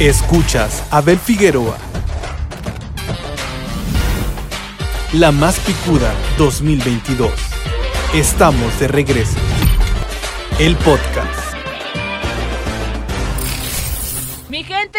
Escuchas Abel Figueroa. La más picuda 2022. Estamos de regreso. El podcast.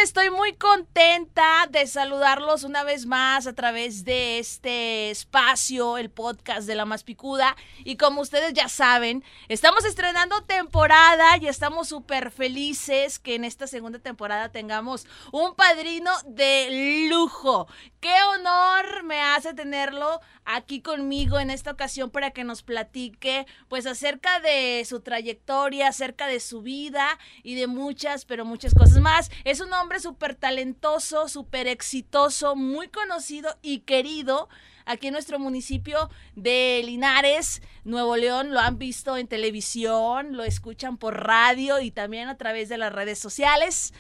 Estoy muy contenta de saludarlos una vez más a través de este espacio, el podcast de La Más Picuda. Y como ustedes ya saben, estamos estrenando temporada y estamos súper felices que en esta segunda temporada tengamos un padrino de lujo. Qué honor me hace tenerlo aquí conmigo en esta ocasión para que nos platique pues acerca de su trayectoria, acerca de su vida y de muchas, pero muchas cosas más. Es un hombre súper talentoso, súper exitoso, muy conocido y querido aquí en nuestro municipio de Linares, Nuevo León. Lo han visto en televisión, lo escuchan por radio y también a través de las redes sociales.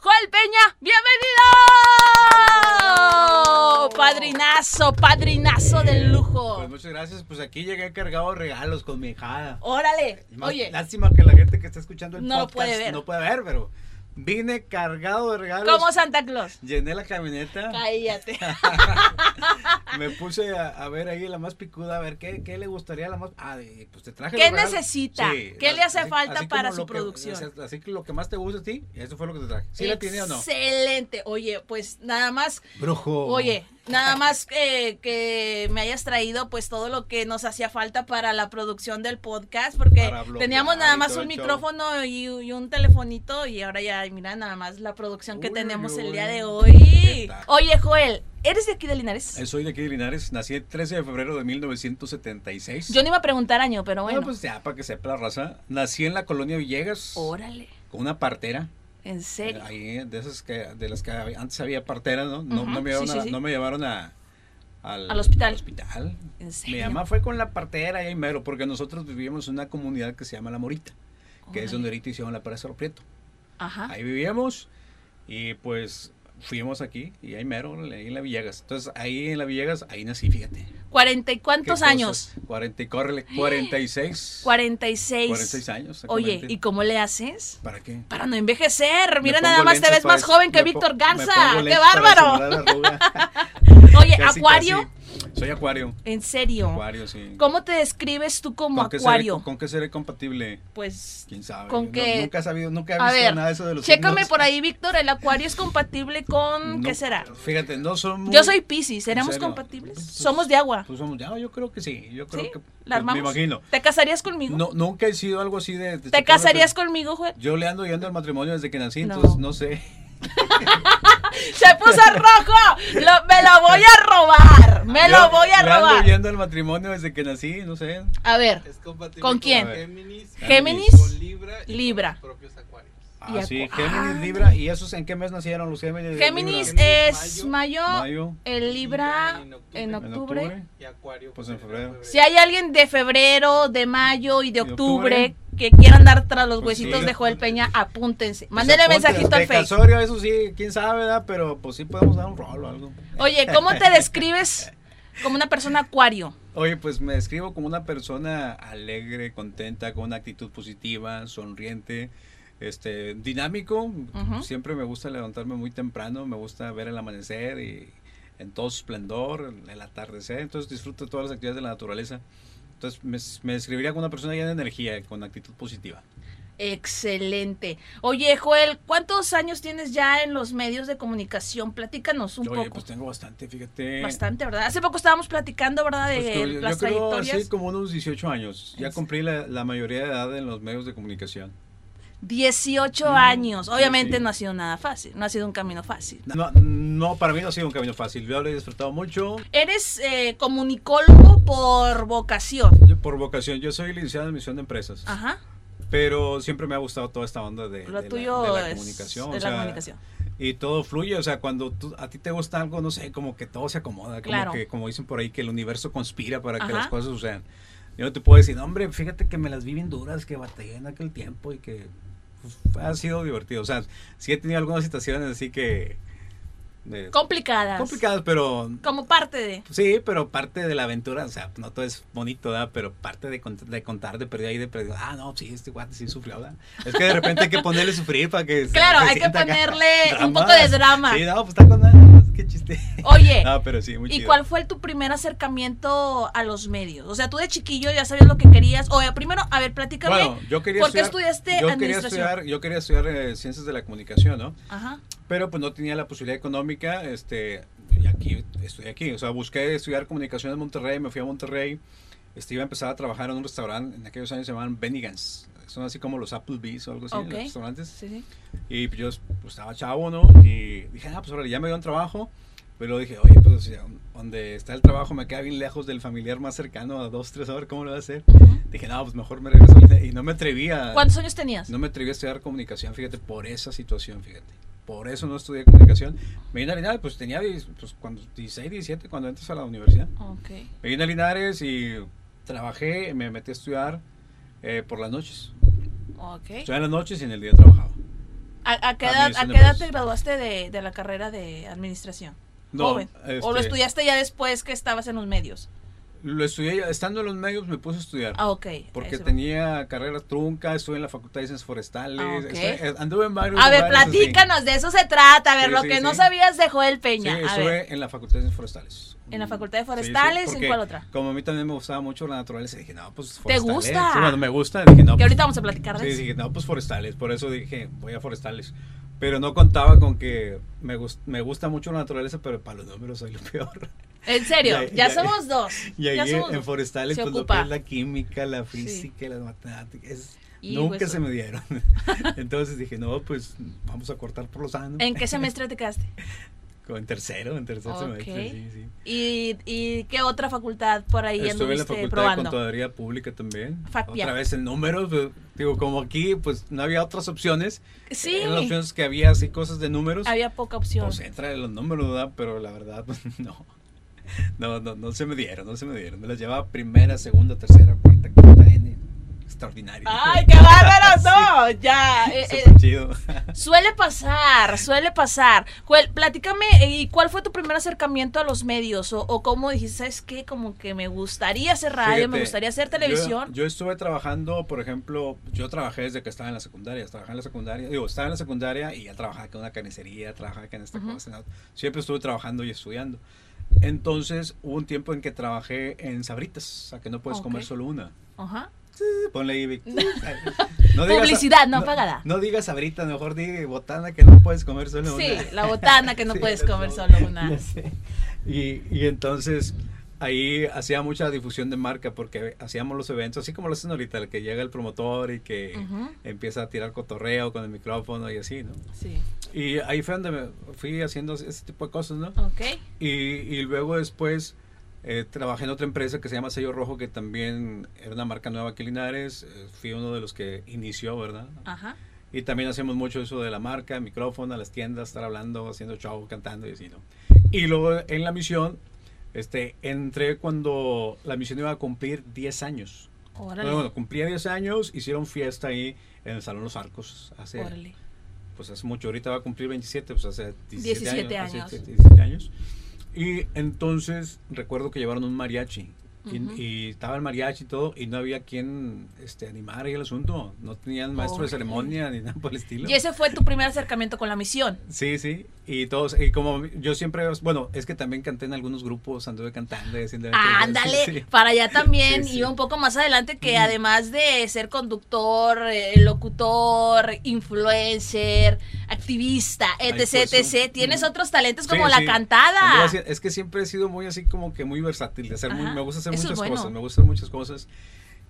Joel Peña, bienvenido. Padrinazo, padrinazo del lujo. Pues muchas gracias. Pues aquí llegué cargado de regalos con mi hijada. Órale. Oye, Lástima que la gente que está escuchando el No podcast puede ver. no puede ver, pero vine cargado de regalos. como Santa Claus. Llené la camioneta. Cállate. Me puse a, a ver ahí la más picuda, a ver qué, qué le gustaría a la más. Ah, pues te traje. ¿Qué necesita? ¿Qué le hace falta como para su lo que- producción? así, así que lo que más te gusta a ti, eso fue lo que te traje. ¿Sí la tiene o no? Excelente. Oye, pues nada más Brujo. Oye, nada más que, que me hayas traído pues todo lo que nos hacía falta para la producción del podcast, porque teníamos nada más un micrófono y, y un telefonito y ahora ya, mira nada más la producción que Uy, tenemos el día de ¿Qué hoy. Oye, Joel, ¿eres de aquí de Linares? Eh, Soy de aquí de Linares, nací el 13 de febrero de 1976. Yo no iba a preguntar año, pero bueno. Bueno, pues ya, para que sepa la raza. Nací en la colonia Villegas. Órale, Con una partera. En serio. Eh, Ahí, de esas que, de las que antes había parteras, ¿no? No, no me llevaron, sí, sí, a, sí. no me llevaron a, al, Al hospital. al hospital. ¿En Mi serio? mamá fue con la partera ahí mero, porque nosotros vivíamos en una comunidad que se llama La Morita, que es donde ahorita hicieron la Presa Prieto. Ajá. Ahí vivíamos y pues fuimos aquí y ahí mero, ahí en la Villegas. Entonces ahí en la Villegas, ahí nací, fíjate. ¿Cuarenta y cuántos años? 40 y córrele, 46. 46. 46 años. Oye. ¿y cómo le haces? ¿Para qué? Para no envejecer. Mira, nada más te ves más joven que Víctor Garza. ¡Qué bárbaro! Oye, Acuario. Soy acuario. en serio. Acuario, sí. ¿Cómo te describes tú como ¿Con qué seré- Acuario? ¿Con qué seré compatible? Pues, ¿Quién sabe? ¿Con No- qué? nunca he sabido, nunca he visto ver, nada de eso de los chécame signos. por ahí, Víctor. ¿El Acuario es compatible con No, qué será? Fíjate, no son muy... Yo soy Piscis. ¿Seremos compatibles? Pues- Somos de agua. Pues somos ya, yo creo que sí. Yo creo ¿Sí? que... ¿La pues, me imagino. ¿Te casarías conmigo? No, nunca he sido algo así de... de ¿Te casarías conmigo, Joel? Yo le ando yendo al matrimonio desde que nací, No. entonces no sé. ¡Se puso rojo! Lo- ¡Me lo voy a robar! ¡Me lo voy a ando robar! yendo al matrimonio desde que nací, no sé. A ver, ¿Con quién? Géminis, Géminis. con Libra y Libra. con Ah, Y sí, acu- Géminis, ah. Libra. ¿Y esos en qué mes nacieron los Géminis? Géminis Libra? es mayo, Mayo. el Libra en octubre. en En octubre. octubre. Y Acuario. Pues en febrero. Si hay alguien de febrero, de mayo y de octubre, octubre. que quieran dar tras los Pues huesitos sí. de Joel Peña, apúntense. Pues Mándenle apunte, mensajito al Facebook. Casorio, eso sí, quién sabe, ¿verdad? Pero pues sí podemos dar un rol o algo. Oye, ¿cómo te describes como una persona acuario? Oye, pues me describo como una persona alegre, contenta, con una actitud positiva, sonriente, este, dinámico. Siempre me gusta levantarme muy temprano, me gusta ver el amanecer y en todo su esplendor, el atardecer. Entonces disfruto todas las actividades de la naturaleza. Entonces me, me describiría como una persona llena de energía, con actitud positiva. Excelente. Oye, Joel, ¿cuántos años tienes ya en los medios de comunicación? Platícanos un Oye, poco. pues tengo bastante, fíjate. Bastante, ¿verdad? Hace poco estábamos platicando, ¿verdad? De Pues que yo, las yo creo trayectorias. así como unos 18 años. Ya cumplí la, la mayoría de edad en los medios de comunicación. 18 Mm, años. Obviamente sí. no ha sido nada fácil, no ha sido un camino fácil. No, no, para mí no ha sido un camino fácil. Yo lo he disfrutado mucho. Eres eh, comunicólogo por vocación. Yo, por vocación, yo soy licenciado en admisión de empresas. Ajá. Pero siempre me ha gustado toda esta onda de, Lo de la- de la, es, comunicación. o la sea, comunicación. Y todo fluye. O sea, cuando tú- a ti te gusta algo, no sé, como que todo se acomoda. Como Claro. que, como dicen por ahí, que el universo conspira para que las cosas sucedan. Yo no te puedo decir, "No, hombre, fíjate que me las vi bien duras, que batallé en aquel tiempo y que pues, ha sido divertido. O sea, sí he tenido algunas situaciones así que Complicadas. complicadas, pero Como parte de. Sí, pero parte de la aventura, o sea, no todo es bonito, ¿verdad? Pero parte de, cont- de contar, de perder ahí, de perder, ah, no, sí, este guate sí sufrió, ¿verdad? Es que de repente hay que ponerle sufrir para que... Claro, se hay que acá. ponerle un Drama. poco de drama. Sí, no, pues está con qué chiste. Oye, No, pero sí, muy ¿y chido. cuál fue tu primer acercamiento a los medios? O sea, tú de chiquillo ya sabías lo que querías. O eh, primero, a ver, platícame. Bueno, yo quería ¿Por qué estudiar- estudiaste yo quería estudiar, yo quería estudiar eh, ciencias de la comunicación, ¿no? Ajá. Pero pues no tenía la posibilidad económica, este, y aquí estoy aquí, o sea, busqué estudiar comunicación en Monterrey, me fui a Monterrey, este, iba a empezar a trabajar en un restaurante, en aquellos años se llamaban Bennigan's, son así como los Applebee's o algo así, Ok. los restaurantes, Sí, sí. y pues, yo pues, estaba chavo, ¿no? Y dije, ah, pues ahora ya me dio un trabajo, pero dije, oye, pues donde está el trabajo me queda bien lejos del familiar más cercano, a dos, tres horas, ¿cómo lo voy a hacer? Ujú. Dije, no, pues mejor me regreso, y no me atrevía. ¿Cuántos años tenías? No me atreví a estudiar comunicación, fíjate, por esa situación, fíjate. Por eso no estudié comunicación. Me vine a Linares, pues tenía pues, cuando, 16, 17 cuando entras a la universidad. Ok. Me vine a Linares y trabajé, me metí a estudiar eh, por las noches. Ok. Estudiaba en las noches y en el día trabajaba. ¿A, a qué edad, a qué edad te graduaste de, de la carrera de administración? No, Joven. ¿O lo este, estudiaste ya después que estabas en los medios? Lo estudié, estando en los medios me puse a estudiar. Ah, ok. Porque eso. tenía carreras truncas, estuve en la Facultad de Ciencias Forestales, Ah, estuve- eh, anduve en varios A ver, así. platícanos, de eso se trata. A ver, Sí, lo sí, que no sí. sabías de Joel Sí, Peña. a estuve en la Facultad de Ciencias Forestales. en la Facultad de Sí, sí, Forestales, ¿en cuál otra? Como a mí también me gustaba mucho la naturaleza, dije, no, pues ¿Te forestales. gusta? Sí, bueno, me gusta, dije, no. Que pues, ahorita vamos a platicar de Sí, eso. dije, no, pues forestales. Por eso dije, voy a forestales. Pero no contaba con que me, gus- me gusta mucho la naturaleza, pero para los números soy lo peor. En serio, Ya- ya, ya- somos dos. Y ya ahí somos en forestales, pues lo ocupa. que es la química, la física, y las matemáticas, es- Y, nunca se me dieron. Entonces dije, no, pues vamos a cortar por lo sano. ¿En qué semestre te quedaste? Como en tercero, en tercer Ok. semestre, sí, sí. ¿Y, ¿Y qué otra facultad por ahí Estuve en la Facultad de probando? Contaduría Pública también. Otra vez en números, pues, digo, como aquí pues no había otras opciones. Sí, Eran las opciones que había así cosas de números. había poca opción. Pues entra en los números, ¿verdad? Pero la verdad, pues, no. No, no, no se me dieron, no se me dieron. Me las llevaba primera, segunda, tercera, cuarta, quinta, N. Extraordinario. ¡Ay, qué bárbaro! No, ya. eh, eh, chido. Suele pasar, suele pasar. Joel, platícame, eh, ¿y cuál fue tu primer acercamiento a los medios? O, o cómo dijiste, ¿sabes qué? Como que me gustaría hacer radio, me gustaría hacer televisión. Yo, estuve trabajando, por ejemplo, yo trabajé desde que estaba en la secundaria, trabajé en la secundaria, digo, estaba en la secundaria y ya trabajaba en una carnicería, trabajaba en esta cosa, siempre estuve trabajando y estudiando. Entonces hubo un tiempo en que trabajé en sabritas, o sea que no puedes comer solo una. Ajá. Ponle ahí. Publicidad no pagada. No digas sabritas, mejor di botana que no puedes comer solo Sí, una. la botana que no Sí, puedes comer solo una. Y, y entonces ahí hacía mucha difusión de marca porque hacíamos los eventos, así como lo hacen ahorita, el que llega el promotor y que empieza a tirar cotorreo con el micrófono y así, ¿no? Sí. Y ahí fue donde me fui haciendo ese tipo de cosas, ¿no? Ok. Y, y luego después eh, trabajé en otra empresa que se llama Sello Rojo, que también era una marca nueva aquí en Linares. eh, fui uno de los que inició, ¿verdad? Ajá. Y también hacemos mucho eso de la marca, micrófono, a las tiendas, estar hablando, haciendo show, cantando y así, ¿no? Y luego en la misión, este, entré cuando la misión iba a cumplir 10 años. Órale. Bueno, cumplía 10 años, hicieron fiesta ahí en el Salón Los Arcos hace, Órale. pues hace mucho, ahorita va a cumplir 27, pues hace 17, 17 años. años. hace 17 años. Y entonces recuerdo que llevaron un mariachi. Y, estaba el mariachi y todo, y no había quien este, animara ahí el asunto. No tenían maestro de ceremonia ni nada por el estilo. Y ese fue tu primer acercamiento con la misión. Sí, sí. Y todos, y como yo siempre, bueno, es que también canté en algunos grupos, anduve cantando. Ah, ándale, Sí, sí. para allá también. Sí. Y un poco más adelante que además de ser conductor, eh, locutor, influencer, activista, Ay, etc, pues, etc, uh, tienes uh. otros talentos como la cantada. Anduve es que siempre he sido muy así como que muy versátil, de hacer muy- me gusta hacer eso es muchas bueno. cosas, me gusta hacer muchas cosas.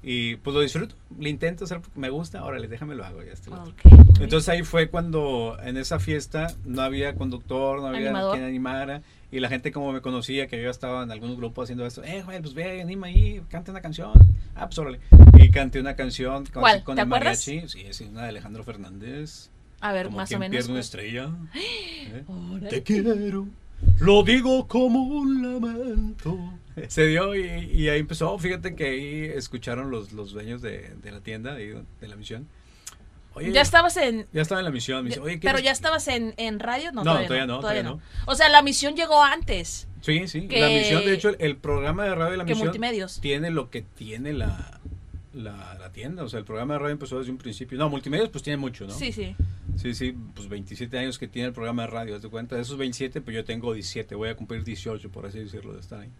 Y pues lo disfruto, lo intento hacer porque me gusta, órale, déjame lo hago, ya está. Ok, muy bien. Entonces ahí fue cuando en esa fiesta no había conductor, no había Animador. quien animara. Y la gente como me conocía, que yo estaba en algunos grupos haciendo esto, eh, güey, pues ve, anima ahí, cante una canción. Ah, pues órale. Y canté una canción con, ¿Cuál? con ¿Te el acuerdas? mariachi. Sí, es una de Alejandro Fernández. a ver, como más o quien menos. pierde una pues. estrella. ¿eh? Te quiero, lo digo como un lamento. Se dio y, y ahí empezó. Fíjate que ahí escucharon los, los dueños de, de la tienda, ahí de la misión. oye, ¿Ya estabas en, ya estaba en la misión. Me dice, oye, pero ¿quieres- ya estabas en, en radio? No, No, todavía, todavía no, no, todavía todavía no. O sea, la misión llegó antes. Sí, sí. La misión, de hecho, el, el programa de radio de la misión Multimedios. tiene lo que tiene la, la, la tienda. O sea, el programa de radio empezó desde un principio. No, Multimedios pues tiene mucho, ¿no? Sí, sí. Sí, sí, pues 27 años que tiene el programa de radio. ¿Te das cuenta? De esos 27, pues yo tengo 17. Voy a cumplir 18, por así decirlo, de estar ahí.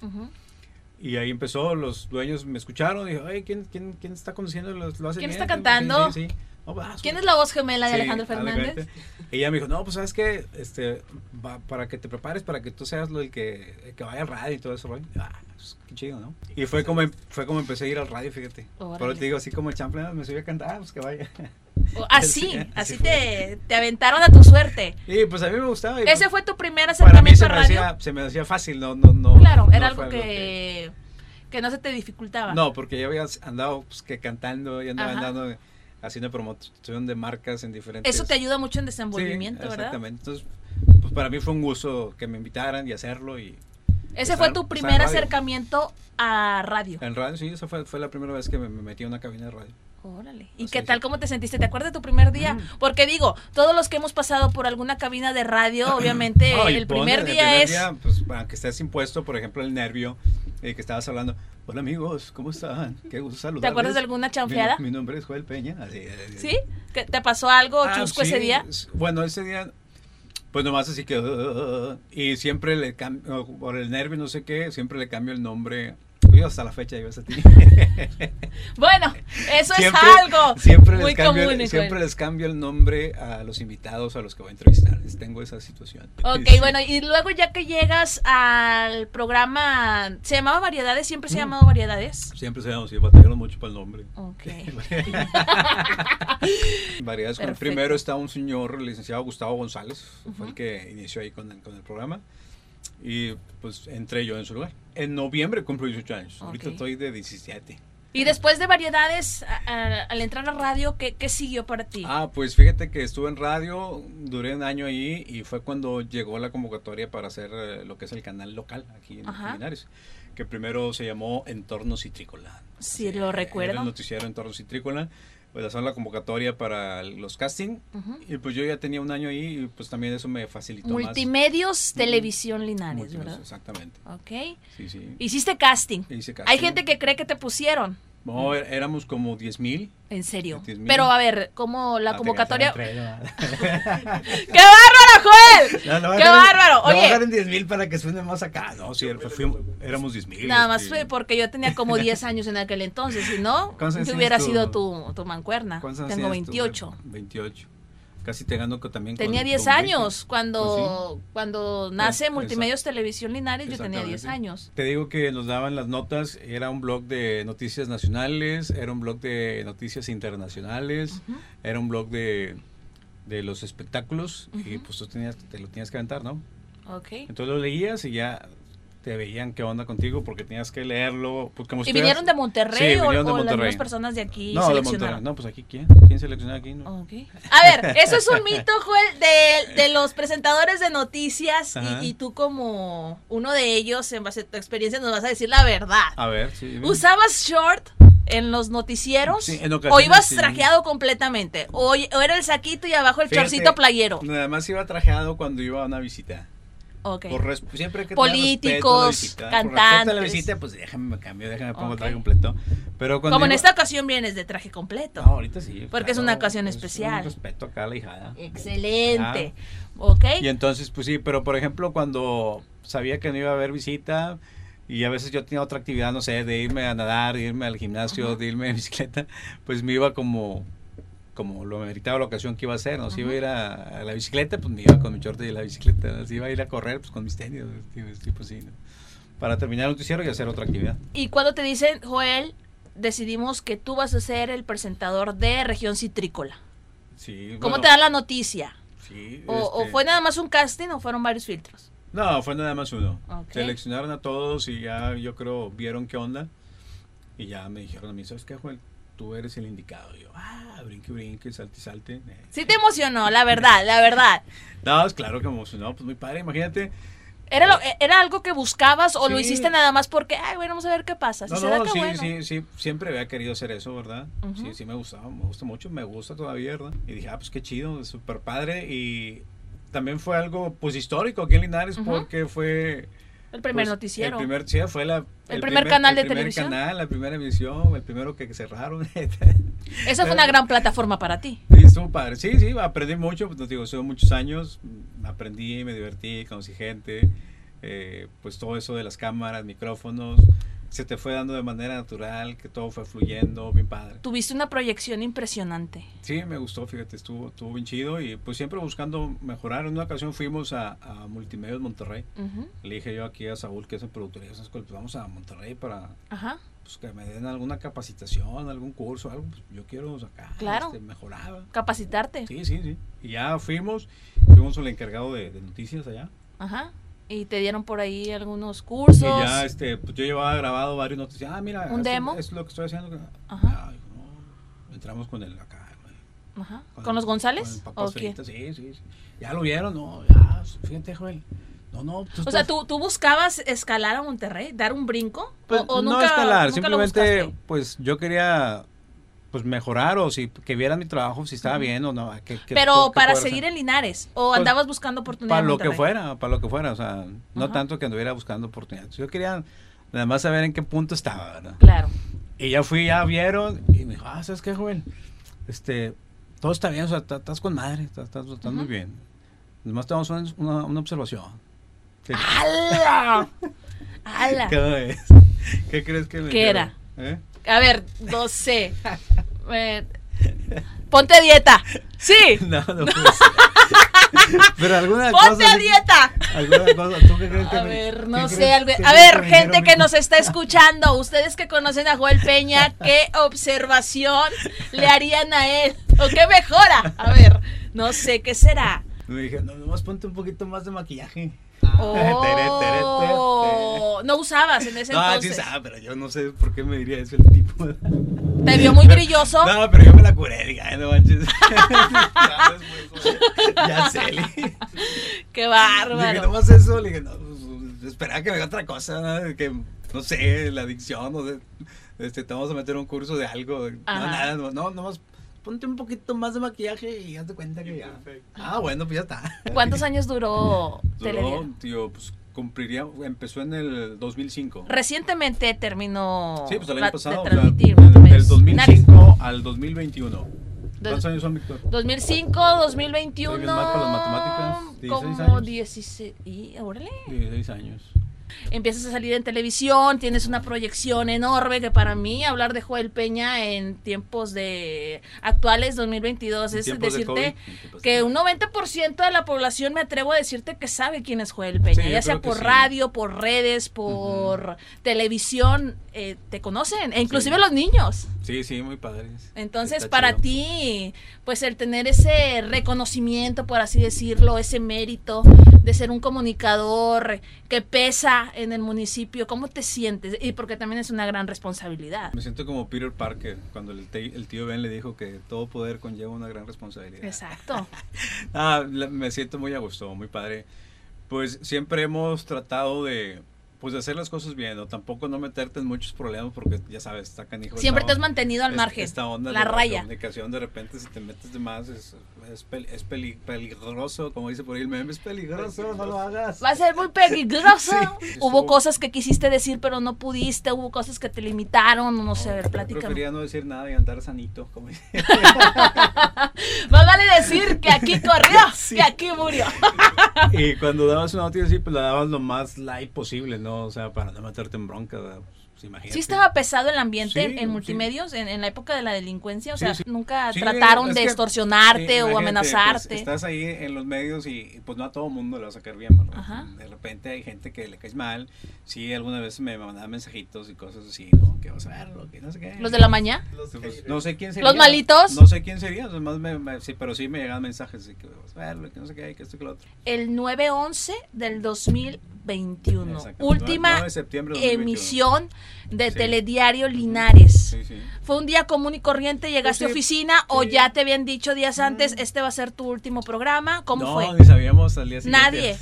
Y ahí empezó, los dueños me escucharon y dijo, oye, ¿quién, quién, quién está conduciendo? Lo, lo hace ¿Quién bien". está cantando? Sí, sí, sí. No, vas, ¿Quién es la voz gemela de Alejandro Fernández? Y ella me dijo, no, pues sabes que este, va- para que te prepares, para que tú seas lo el que, el que vaya al radio y todo eso, rollo. Ah, pues, qué chido, ¿no? Y fue como, em- fue como empecé a ir al radio, fíjate. Órale. Pero te digo, así como el me subí a cantar, pues que vaya. Así, Sí, así te, te aventaron a tu suerte. Y pues a mí me gustaba. y, ¿Ese pues, fue tu primer para mí acercamiento se a me, radio? hacía, se me hacía fácil, no, no, no. Claro, no era algo que, que no se te dificultaba. No, porque ya había andado pues, que cantando, ya andaba Ajá. andando haciendo promoción de marcas en diferentes... Eso te ayuda mucho en Sí, desenvolvimiento, ¿verdad? exactamente. Entonces, pues para mí fue un gusto que me invitaran y hacerlo y Ese fue tu primer acercamiento a radio. en radio, sí, esa fue, fue la primera vez que me, me metí a una cabina de radio. Órale. ¿Y Así qué tal? ¿Cómo te sentiste? ¿Te acuerdas de tu primer día? Mm. Porque digo, todos los que hemos pasado por alguna cabina de radio, obviamente y el pon, primer el día primer es... día, pues para que estés impuesto, por ejemplo, el nervio eh, que estabas hablando. Hola amigos, ¿cómo están? Qué gusto saludarles. ¿Te acuerdas de alguna chanfeada? Mi, nombre es Joel Peña. Así. ¿Sí? ¿Que ¿Te pasó algo Ah, chusco sí, ese día? Bueno, ese día, pues nomás así que... uh, y siempre le cambio, por el nervio, no sé qué, siempre le cambio el nombre. Hasta la fecha a ti. Bueno, eso siempre, es algo siempre muy les cambio, común. el- siempre les cambio el nombre a los invitados a los que voy a entrevistar. Tengo esa situación. Ok, Sí. bueno, y luego ya que llegas al programa, ¿se llamaba Variedades? ¿Siempre se ha Mm. llamado Variedades? Siempre se llama, sí, batallaron mucho para el nombre. Ok. Variedades. Con el primero está un señor, el licenciado Gustavo González, fue el que inició ahí con el, con el programa. Y pues entré yo en su lugar. En noviembre cumplo 18 años. Ahorita Ok. estoy de 17. Y después de Variedades, a- a- al entrar a radio, ¿qué, qué siguió para ti? Ah, pues fíjate que estuve en radio, duré un año ahí y fue cuando llegó la convocatoria para hacer eh, lo que es el canal local aquí en Ajá. Linares, que primero se llamó Entorno Citrícola. Sí, lo era recuerdo. el noticiero Entorno Citrícola, pues hacer la convocatoria para los casting y pues yo ya tenía un año ahí y pues también eso me facilitó más. Multimedios, Ujú. televisión Linares, Multimedios, ¿verdad? Exactamente. Ok. Sí, sí. Hiciste casting. Hice Hay casting. gente que cree que te pusieron. No, éramos como 10 mil. En serio. 10,000. Pero a ver, ¿cómo la te convocatoria? ¡Qué bárbaro, Joel! No, no, ¡Qué no, bárbaro! no, Oye. agarren 10 mil para que suene más acá. No, sí, fuimos- éramos 10 mil. Nada más este, fue porque yo tenía como 10 años en aquel entonces, si no, ¿Cuántos años que hubiera tienes sido tú? tu, tu mancuerna. ¿cuántos años Tengo tienes tú? 28. 28. Casi te gano también. Tenía 10 con 20. años cuando, cuando nace Multimedios Televisión Linares, yo tenía 10 Exactamente. años. Te digo que nos daban las notas, era un blog de noticias nacionales, era un blog de noticias internacionales, era un blog de, de los espectáculos y pues tú tenías, te lo tenías que aventar, ¿no? Ok. Entonces lo leías y ya te veían qué onda contigo porque tenías que leerlo. Como si ¿Y vinieron de Monterrey Sí, o, vinieron de o las mismas personas de aquí No, de? Monterrey. No, pues aquí quién. ¿Quién seleccionó aquí? No? A ver, eso es un mito, Joel, de, de los presentadores de noticias y, y tú como uno de ellos, en base a tu experiencia, nos vas a decir la verdad. A ver, sí. ¿Usabas short en los noticieros? Sí, en ¿O ibas sí. trajeado completamente? ¿O, o era el saquito y abajo el Fíjate, chorcito playero? Nada más iba trajeado cuando iba a una visita. Ok. Por siempre que Políticos, visita. Por cantantes. la visita, pues déjame me cambio, déjame pongo traje completo. Pero cuando Como en esta ocasión vienes de traje completo. No, ahorita sí. Porque es una ocasión especial. Un respeto acá a la hijada. Excelente. ¿Ok? Y entonces, pues sí, pero por ejemplo, cuando sabía que no iba a haber visita y a veces yo tenía otra actividad, no sé, de irme a nadar, de irme al gimnasio, de irme en bicicleta, pues me iba como como lo meritaba la ocasión que iba a hacer, ¿no? Si iba a ir a, a la bicicleta, pues me iba con mi short y la bicicleta, ¿no? Si iba a ir a correr, pues con mis tenis, tipo, así, ¿no? Para terminar el noticiero y hacer otra actividad. Y cuando te dicen, Joel, decidimos que tú vas a ser el presentador de Región Citrícola. Sí, ¿Cómo bueno, te dan la noticia? sí, O, o este, fue nada más un casting o fueron varios filtros? No, fue nada más uno. Seleccionaron a todos y ya yo creo vieron qué onda y ya me dijeron a mí, ¿sabes qué, Joel? Tú eres el indicado. Y yo, ah, brinque, brinque, salte, salte. Sí te emocionó, la verdad, la verdad. No, es claro que me emocionó, pues muy padre. Imagínate, ¿Era, lo- ¿Era algo que buscabas o lo hiciste nada más porque, ay, bueno, vamos a ver qué pasa? Si No, se no, sí, bueno. sí, sí, siempre había querido hacer eso, ¿verdad? Sí, sí me gustaba, me gusta mucho, me gusta todavía, ¿verdad? Y dije, ah, pues qué chido, súper padre y también fue algo, pues histórico aquí en Linares porque fue... El primer pues, noticiero. El primer, sí, fue la... El primer canal de el primer televisión. canal, la primera emisión, el primero que cerraron. Esa fue una gran plataforma para ti. Sí, estuvo padre. Sí, sí, aprendí mucho, pues, te digo, estuve muchos años, aprendí, me divertí, conocí gente, eh, pues todo eso de las cámaras, micrófonos, se te fue dando de manera natural, que todo fue fluyendo, bien padre. Tuviste una proyección impresionante. Sí, me gustó, fíjate, estuvo, estuvo bien chido y pues siempre buscando mejorar. En una ocasión fuimos a, a Multimedios Monterrey. Ujú. Le dije yo aquí a Saúl, que es el productor, y a esa escuela, pues vamos a Monterrey para Ajá. pues, que me den alguna capacitación, algún curso, algo. Pues, yo quiero sacar, Claro. este, mejorar. Capacitarte. Sí, sí, sí. Y ya fuimos, fuimos el encargado de, de noticias allá. Ajá. Y te dieron por ahí algunos cursos. Y ya, este, pues yo llevaba grabado varios noticias. Ah, mira, ¿Un demo? es lo que estoy haciendo. Ajá. Dijo, no, entramos con el acá. Ajá. ¿Con los González? Con el ¿O papas qué? fritas, sí, sí, sí. Ya lo vieron, no, ya, fíjate, Joel. No, no, tú O sea, ¿tú, ¿tú buscabas escalar a Monterrey? ¿Dar un brinco? Pues, ¿O, o no nunca, escalar, nunca simplemente, pues yo quería pues mejorar o si que vieran mi trabajo, si estaba bien o no. que- que- Pero para seguir hacer. en Linares. ¿O Pues, andabas buscando oportunidades Para lo que fuera, para lo que fuera, o sea, no Ajá. tanto que anduviera buscando oportunidades. Yo quería nada más saber en qué punto estaba, ¿verdad? Claro. Y ya fui, ya vieron, y me dijo, ah, ¿sabes qué, joven? Este, todo está bien, o sea, estás- con madre, estás, estás, estás muy bien. Nomás te vamos a hacer una, una observación. Sí. ¡Hala! ¡Hala! ¿Qué? ¿Qué crees que me ¿Qué era? ¿Eh? A ver, no sé. Eh, ponte a dieta. Sí. No, no puede ser. Pero alguna Ponte cosa. a dieta. ¿Alguna cosa? ¿Tú qué crees que A me- ver, no sé. qué A ver, gente dijeron? que nos está escuchando, ustedes que conocen a Joel Peña, ¿qué observación le harían a él? ¿O qué mejora? A ver, no sé, ¿qué será? Me dije, no, nomás ponte un poquito más de maquillaje. Oh, no usabas en ese No, sí entonces. sabe, pero yo no sé por qué me diría eso el tipo. Te vio muy brilloso. No, pero yo me la curé, dije, ay, no manches. ya, sé, le dije, Qué le dije, bárbaro. nomás eso, le dije, no, pues, esperaba que me diga otra cosa, ¿no? que, no sé, la adicción, no sé, este, te vamos a meter un curso de algo, no, nada, no, no, nomás ponte un poquito más de maquillaje y hazte cuenta que ya. Ah, bueno, pues ya está. ¿Cuántos años duró Duró, tío, pues cumpliría, empezó en el 2005. Recientemente terminó Sí, pues el año pasado, de o sea, transmitir. del, Multimedios. del 2005 al 2021. Del- ¿Cuántos años son, Víctor? 2005, 2021. Estoy bien mal para las matemáticas, 16 como años. 16. Y, órale. 16 años. Empiezas a salir en televisión, tienes una proyección enorme que para mí hablar de Joel Peña en tiempos de actuales 2022 En es decirte de que un 90% de la población me atrevo a decirte que sabe quién es Joel Peña, Sí, ya sea por sí. radio, por redes, por televisión, eh, te conocen, e inclusive Sí. los niños. Sí, sí, muy padres. Entonces, Está para chido. ti, pues el tener ese reconocimiento, por así decirlo, ese mérito de ser un comunicador que pesa en el municipio, ¿cómo te sientes? Y porque también es una gran responsabilidad. Me siento como Peter Parker cuando el, el tío Ben le dijo que todo poder conlleva una gran responsabilidad. Exacto. Ah, me siento muy a gusto, muy padre. Pues siempre hemos tratado de, pues, de hacer las cosas bien, ¿no? Tampoco no meterte en muchos problemas porque ya sabes, está canijo. Siempre te has onda- mantenido al margen. Esta onda la de raya. comunicación, de repente, si te metes de más, es, es, pel- es peli- peligroso, como dice por ahí el meme, es peligroso, no lo hagas. Va a ser muy peligroso. Sí. Hubo cosas que quisiste decir, pero no pudiste. Hubo cosas que te limitaron. No sé, ver, Yo platícame. Prefería no decir nada y andar sanito, como dice. Más vale decir que aquí corrió, Sí. que aquí murió. Y cuando dabas una noticia así, pues la dabas lo más light posible, ¿no? O sea, para no meterte en bronca, ¿verdad? pues, imagínate. Sí estaba pesado el ambiente Sí, en, en sí. multimedios en, en la época de la delincuencia, o Sí, sea, sí. nunca Sí, trataron de que- extorsionarte Sí, o imagínate, amenazarte. pues, estás ahí en los medios y, pues no a todo mundo le va a sacar bien, ¿verdad? Ajá. De repente hay gente que le caes mal. Sí, alguna vez me mandaban mensajitos y cosas así, ¿no? Que vas a verlo, que no sé qué. Los de la mañana. Pues, no sé quién sería. ¿Los malitos? No sé quién sería, además me, me- sí, pero sí me llegaban mensajes de que vas a verlo, que no sé qué, que esto que lo otro. El 9-11 del 2021. Exacto. Última 9 de septiembre de 2021. emisión de Sí. Telediario Linares. Sí, sí. ¿Fue un día común y corriente? ¿Llegaste Pues a sí, oficina o. Mm. ya te habían dicho días antes, este va a ser tu último programa? ¿Cómo no, fue? ni sabíamos al día siguiente. Nadie.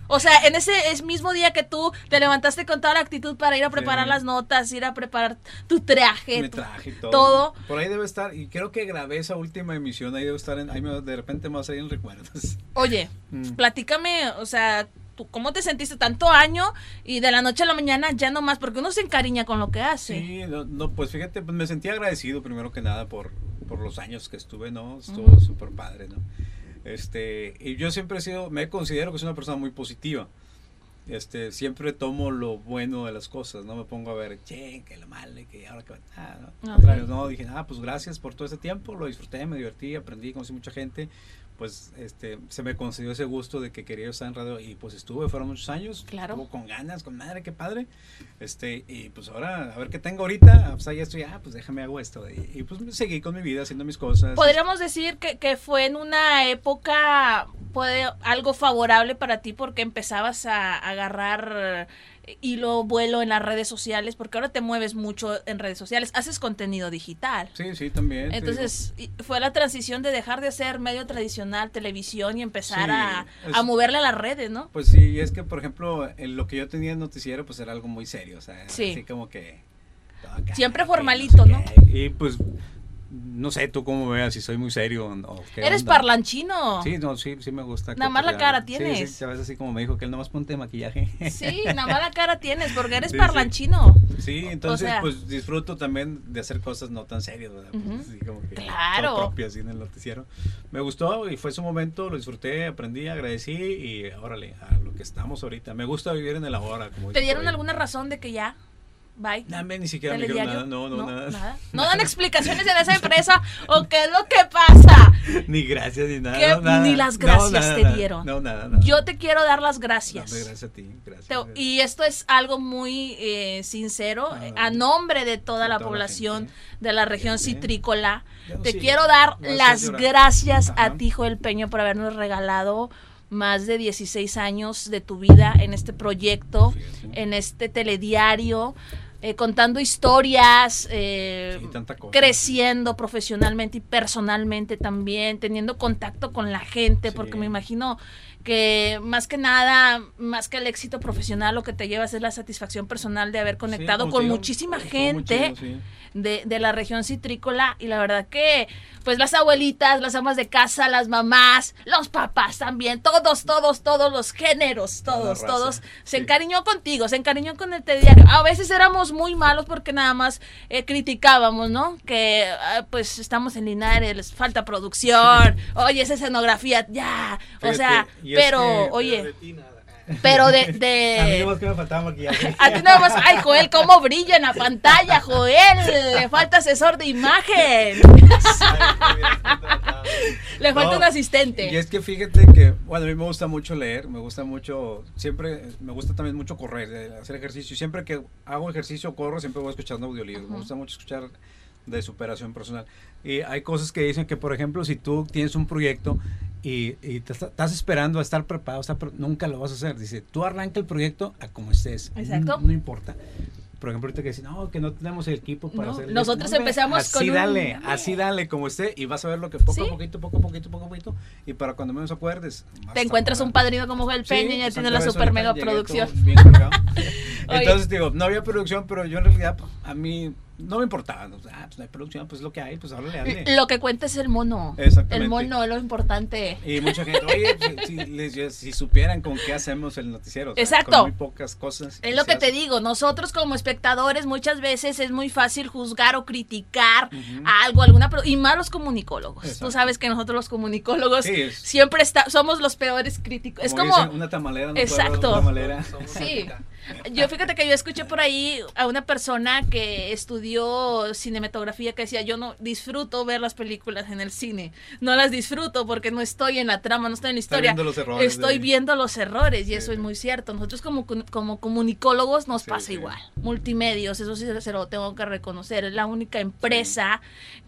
O sea, en ese es mismo día que tú te levantaste con toda la actitud para ir a preparar las notas, ir a preparar tu traje. me tu- traje y todo. todo. Por ahí debe estar, y creo que grabé esa última emisión, ahí debe estar, en, ahí me- de repente me va a salir en recuerdos. Oye, Mm. platícame, o sea, ¿tú ¿cómo te sentiste tanto año y de la noche a la mañana ya no más? Porque uno se encariña con lo que hace. Sí, no, no, pues fíjate, pues me sentí agradecido primero que nada por, por los años que estuve, ¿no? Estuvo Ujú. súper padre, ¿no? Este, y yo siempre he sido, me considero que soy una persona muy positiva. Este, siempre tomo lo bueno de las cosas, no me pongo a ver, che, que lo malo, que ahora que ah, no. Al Ok. contrario, no, dije, ah, pues gracias por todo este tiempo, lo disfruté, me divertí, aprendí, conocí mucha gente, pues este, se me concedió ese gusto de que quería estar en radio y pues estuve, fueron muchos años, Claro. estuvo con ganas, con madre, qué padre, este, y pues ahora, a ver qué tengo ahorita, pues ahí estoy, ah, pues déjame hago esto, y, y, pues seguí con mi vida, haciendo mis cosas. Podríamos decir que, que fue en una época puede, algo favorable para ti porque empezabas a agarrar eh, hilo, vuelo en las redes sociales, porque ahora te mueves mucho en redes sociales, haces contenido digital. Sí, sí, también. Entonces y- fue la transición de dejar de ser medio tradicional, televisión y empezar Sí, a, es- a moverle a las redes, ¿no? Pues sí, es que por ejemplo, en lo que yo tenía en noticiero, pues era algo muy serio, o sea, Sí. así como que... Siempre formalito, sé ¿no? qué. Y pues, no sé, tú cómo veas, si soy muy serio o o qué Eres onda. parlanchino. Sí, no, sí, sí me gusta. Nada más la cara Sí, tienes. Sí, a veces así como me dijo que él nomás ponte maquillaje. Sí, nada más la cara tienes porque eres Sí, sí. parlanchino. Sí, entonces sea- pues disfruto también de hacer cosas no tan serias, ¿verdad? Pues, Ujú. así como que Claro. así en el noticiero. Me gustó y fue su momento, lo disfruté, aprendí, agradecí y órale, a lo que estamos ahorita. Me gusta vivir en el ahora, como ¿Te dieron alguna razón de que ya? Bye. No, me- ni siquiera me dijeron nada, ¿Telediario? no, no, nada. ¿No dan explicaciones en esa empresa o qué es lo que pasa? ni gracias ni nada. ¿Qué? no, nada. Ni las No, gracias nada, te dieron. No, nada, nada. Yo te quiero dar las gracias. gracias a ti, gracias. Te- y esto es algo muy eh, sincero, Ah, a nombre de toda de la toda población de la región citrícola. Te quiero dar las gracias a ti, Joel Peño, por habernos regalado más de 16 años de tu vida en este proyecto, Fíjate. en este telediario, eh, contando historias, eh, Sí, creciendo profesionalmente y personalmente también, teniendo contacto con la gente, Sí. porque me imagino que más que nada, más que el éxito profesional, lo que te llevas es la satisfacción personal de haber conectado con digo, muchísima gente chido, sí. de, de la región citrícola y la verdad que pues las abuelitas, las amas de casa, las mamás, los papás también, todos, todos, todos los géneros, todos, todos, se encariñó contigo, se encariñó con el telediario. A veces éramos muy malos porque nada más eh, criticábamos, ¿no? Que ah, pues estamos en Linares, les falta producción, oye, esa escenografía, ya, o sea, y es pero, que- oye, pero de... de A mí nomás que me faltaba maquillaje. a ti nada más, ay Joel, cómo brilla en la pantalla, Joel, le falta asesor de imagen, le falta No, un asistente. Y es que fíjate que, bueno, a mí me gusta mucho leer, me gusta mucho, siempre, me gusta también mucho correr, eh, hacer ejercicio. Siempre que hago ejercicio, corro, siempre voy escuchando audiolibros. Me gusta mucho escuchar de superación personal. Y hay cosas que dicen que, por ejemplo, si tú tienes un proyecto y, y te está- estás esperando a estar preparado, estar nunca lo vas a hacer. Dice, tú arranca el proyecto a como estés. Exacto. No, no importa. Por ejemplo, ahorita que dicen, no, que no tenemos el equipo para No, hacer. nosotros No, empezamos así con un- dale, así dale como esté y vas a ver lo que poco Sí. a poquito, poco a poquito, poco a poquito. Y para cuando menos acuerdes. Te encuentras un padrino como Joel Sí, Peña y ya tiene la super mega producción. bien. Entonces digo, no había producción, pero yo en realidad pues, a mí no me importaba. ¿no? Pues no hay producción, pues lo que hay, pues háblale, hazle. Lo que cuenta es el mono. Exactamente. El mono es lo importante. Y mucha gente, oye, pues, si, supieran con qué hacemos el noticiero. o sea, Exacto. Con muy pocas cosas. Es lo que te digo, nosotros como espectadores muchas veces es muy fácil juzgar o criticar algo, alguna y más los comunicólogos. Tú Exacto. sabes que nosotros los comunicólogos Sí, es- siempre está, somos los peores críticos. es como dicen, una tamalera, no Exacto. una tamalera. Sí. Yo fíjate que yo escuché por ahí a una persona que estudió cinematografía que decía, yo no disfruto ver las películas en el cine. No las disfruto porque no estoy en la trama, no estoy en la historia. viendo los errores estoy de- viendo los errores y Sí. eso es muy cierto. Nosotros como, como comunicólogos nos Sí, pasa sí. igual. Multimedios, eso sí se lo tengo que reconocer. Es la única empresa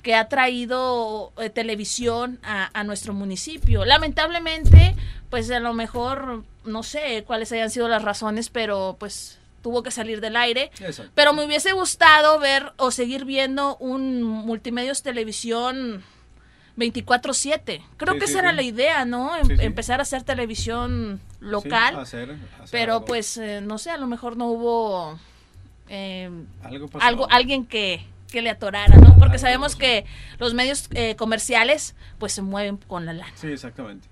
que ha traído eh, televisión a, a nuestro municipio. Lamentablemente, pues a lo mejor, no sé cuáles hayan sido las razones, pero pues tuvo que salir del aire. Exacto. Pero me hubiese gustado ver o seguir viendo un multimedios televisión 24/7. Creo Sí, que sí, esa era la idea, ¿no? Em-. Empezar a hacer televisión local. hacer- hacer pero algo. pues, eh, no sé, a lo mejor no hubo eh, algo, alguien que, que le atorara, ¿no? Porque Algo sabemos pasó. que los medios eh, comerciales pues se mueven con la lana. Sí, exactamente.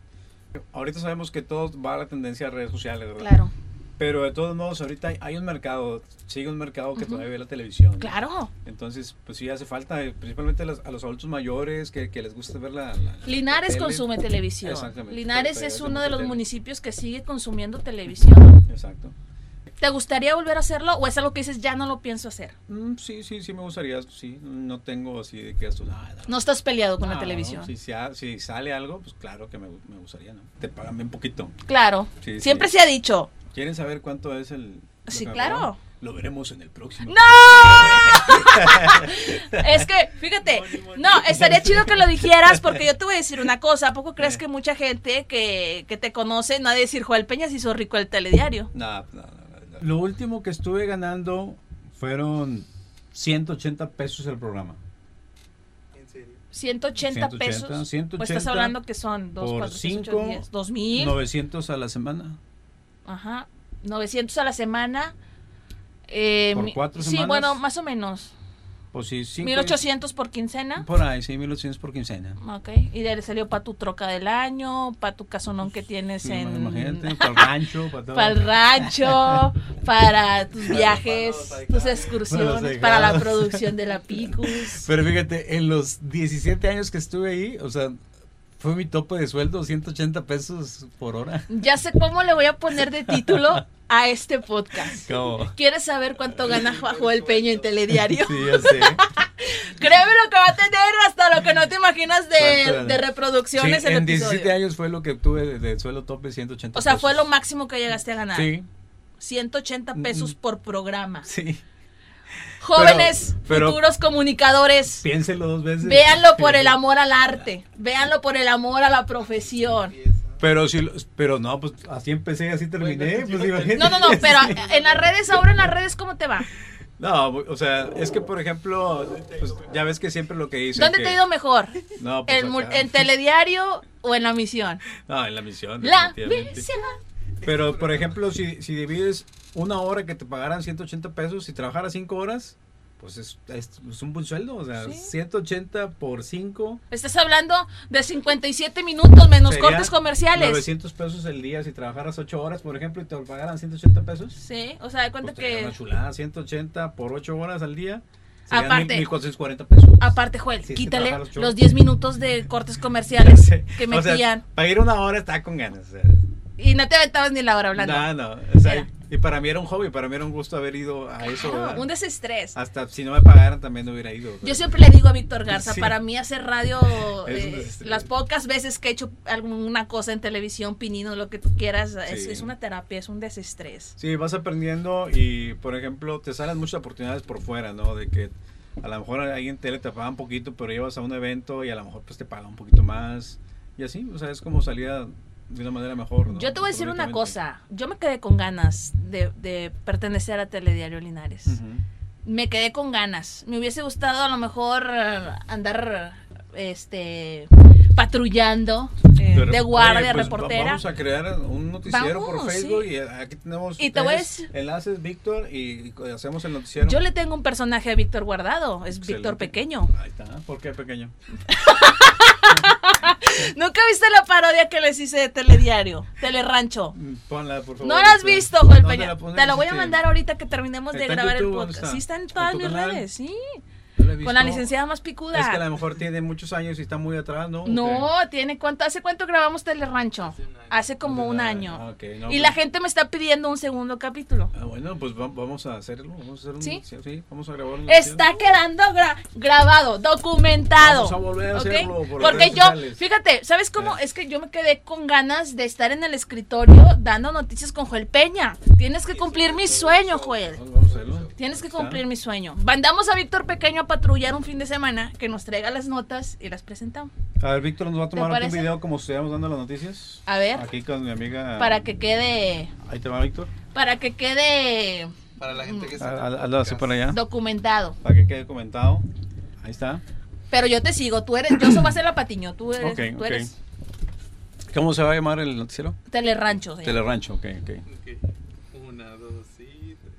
Ahorita sabemos que todo va a la tendencia a redes sociales, ¿verdad? Claro, Pero de todos modos, ahorita hay, un mercado, sigue un mercado que todavía ve la televisión. claro. Entonces, pues sí hace falta, eh, principalmente a los, a los adultos mayores que, que les gusta ver la... Linares consume televisión. Exactamente. Linares es uno de los tele. municipios que sigue consumiendo televisión. Exacto. ¿Te gustaría volver a hacerlo o es algo que dices ya no lo pienso hacer? Mm, sí, sí, sí me gustaría, sí. No tengo así de que esto... nada, No estás peleado con la No, televisión. Si, si- si sale algo, pues claro que me, me gustaría, ¿no? Te pagan bien poquito. Claro. Sí, Siempre sí. se ha dicho. ¿Quieren saber cuánto es el... Sí, claro. Lo veremos en el próximo. Es que, fíjate, no, estaría chido que lo dijeras porque yo te voy a decir una cosa. ¿A poco crees que mucha gente que, que te conoce no ha de decir Joel Peña se hizo rico el telediario? No, no, no, no. Lo último que estuve ganando fueron 180 pesos el programa. 180, 180, pesos. 180 pues estás hablando que son 2, por 4, 6, 8, cinco, 10. 2000. 900 a la semana. Ajá. 900 a la semana. Eh, ¿Por cuatro Sí, semanas? bueno, más o menos. Pues sí, cinco- 1800 por quincena. Por ahí, sí, 1800 por quincena. Ok. Y de ahí salió para tu troca del año, para tu casonón que tienes Sí, en. Imagínate, para el rancho, para todo. Para el rancho, para tus viajes, tus excursiones, Para la producción de la Picus. Pero fíjate, en los 17 años que estuve ahí, o sea, fue mi tope de sueldo, 180 pesos por hora. Ya sé cómo le voy a poner de título a este podcast. ¿Cómo? ¿Quieres saber cuánto gana Joel Peña en Telediario? Sí, sé. Créeme lo que va a tener hasta lo que no te imaginas de, reproducciones Sí, el en episodio. 17 años fue lo que tuve de, de sueldo tope 180 O sea, pesos. fue lo máximo que llegaste a ganar. Sí, 180 pesos Mm. por programa. sí. Jóvenes, pero- futuros comunicadores, Piénselo dos veces. véanlo por el amor al arte, véanlo por el amor a la profesión. Pero sí, lo- pero no, pues así empecé, así terminé. Pues, imagínate. No, no, no, pero en las redes, ahora en las redes, ¿cómo te va? No, o sea, es que por ejemplo, pues, ya ves que siempre lo que dicen. ¿Dónde que- te ha ido mejor? No, pues ¿En, mul- acá. en telediario o en la misión? No, en la misión. La misión. Pero, por ejemplo, si, si divides una hora que te pagaran 180 pesos y trabajaras 5 horas, pues es, es, es un buen sueldo. O sea, Sí. 180 por 5. Estás hablando de 57 minutos menos cortes comerciales. 900 pesos el día si trabajaras 8 horas, por ejemplo, y te pagaran 180 pesos. Sí, o sea, de cuenta Pues que... una chulada, 180 por 8 horas al día. Aparte- 1440 pesos. Aparte, Joel, Sí, quítale los horas. 10 minutos de cortes comerciales que O sea, metían. para ir una hora estaba con ganas. o sea. y no te aventabas ni la hora hablando. No, no. o sea, Era. Y para mí era un hobby, para mí era un gusto haber ido a eso. Claro, un desestrés. Hasta si no me pagaran también no hubiera ido. Yo siempre le digo a Víctor Garza, Sí. para mí hacer radio, eh, las pocas veces que he hecho alguna cosa en televisión, pinino, lo que tú quieras, es una terapia, es un desestrés. Sí, vas aprendiendo y, por ejemplo, te salen muchas oportunidades por fuera, ¿no? De que a lo mejor ahí en tele te pagan poquito, pero llevas a un evento y a lo mejor pues te pagan un poquito más. Y así, o sea, es como salida de una manera mejor, ¿no? Yo te voy a decir una cosa, yo me quedé con ganas de, de pertenecer a Telediario Linares. Me quedé con ganas. Me hubiese gustado a lo mejor eh, andar este patrullando eh, Pero, de guardia, pues, reportera. Vamos a crear un noticiero por Facebook sí. y aquí tenemos Y te enlaces, Víctor, y, y hacemos el noticiero. Yo le tengo un personaje a Víctor Guardado, es. Víctor Pequeño. Ahí está. ¿Por qué pequeño? ¿Nunca viste la parodia que les hice de Telediario? Telerancho. Ponla, por favor. No la has visto, ¿Dónde Peña. la? Te lo voy a mandar ahorita que terminemos de ¿Está en grabar el podcast. Sí, está en ¿En todas mis redes, sí. Con la licenciada más picuda. Es que a lo mejor tiene muchos años y está muy atrás, ¿no? No, tiene cuánto, ¿hace cuánto grabamos Telerancho? Hace como un año. Ah, no, y la gente me está pidiendo un segundo capítulo. Ah, bueno, pues va- vamos a hacerlo. Vamos a hacer un ¿Sí? sí, vamos a grabar un Está quedando gra- grabado, documentado. Vamos a volver a ¿ok? hacerlo por Porque redes yo, sociales. fíjate, ¿sabes cómo? Eh. Es que yo me quedé con ganas de estar en el escritorio dando noticias con Joel Peña. Tienes que cumplir mi sueño, Joel. Vamos vamos Tienes que cumplir mi sueño. Mandamos a Víctor Pequeño a patrullar un fin de semana, que nos traiga las notas y las presentamos. A ver, Víctor nos va a tomar aquí un video como si estuviéramos dando las noticias. A ver, Aquí con mi amiga. para que quede, Ahí te va, Víctor. para que quede Para la gente que está. Hazlo así por allá. Documentado. Para que quede comentado. Ahí está. Pero yo te sigo, tú eres, yo soy va a ser la patiño, tú eres, Ok, tú eres ¿Cómo se va a llamar el noticiero? Telerancho. sí. Telerancho, ok, ok. Ok. Una, dos y tres.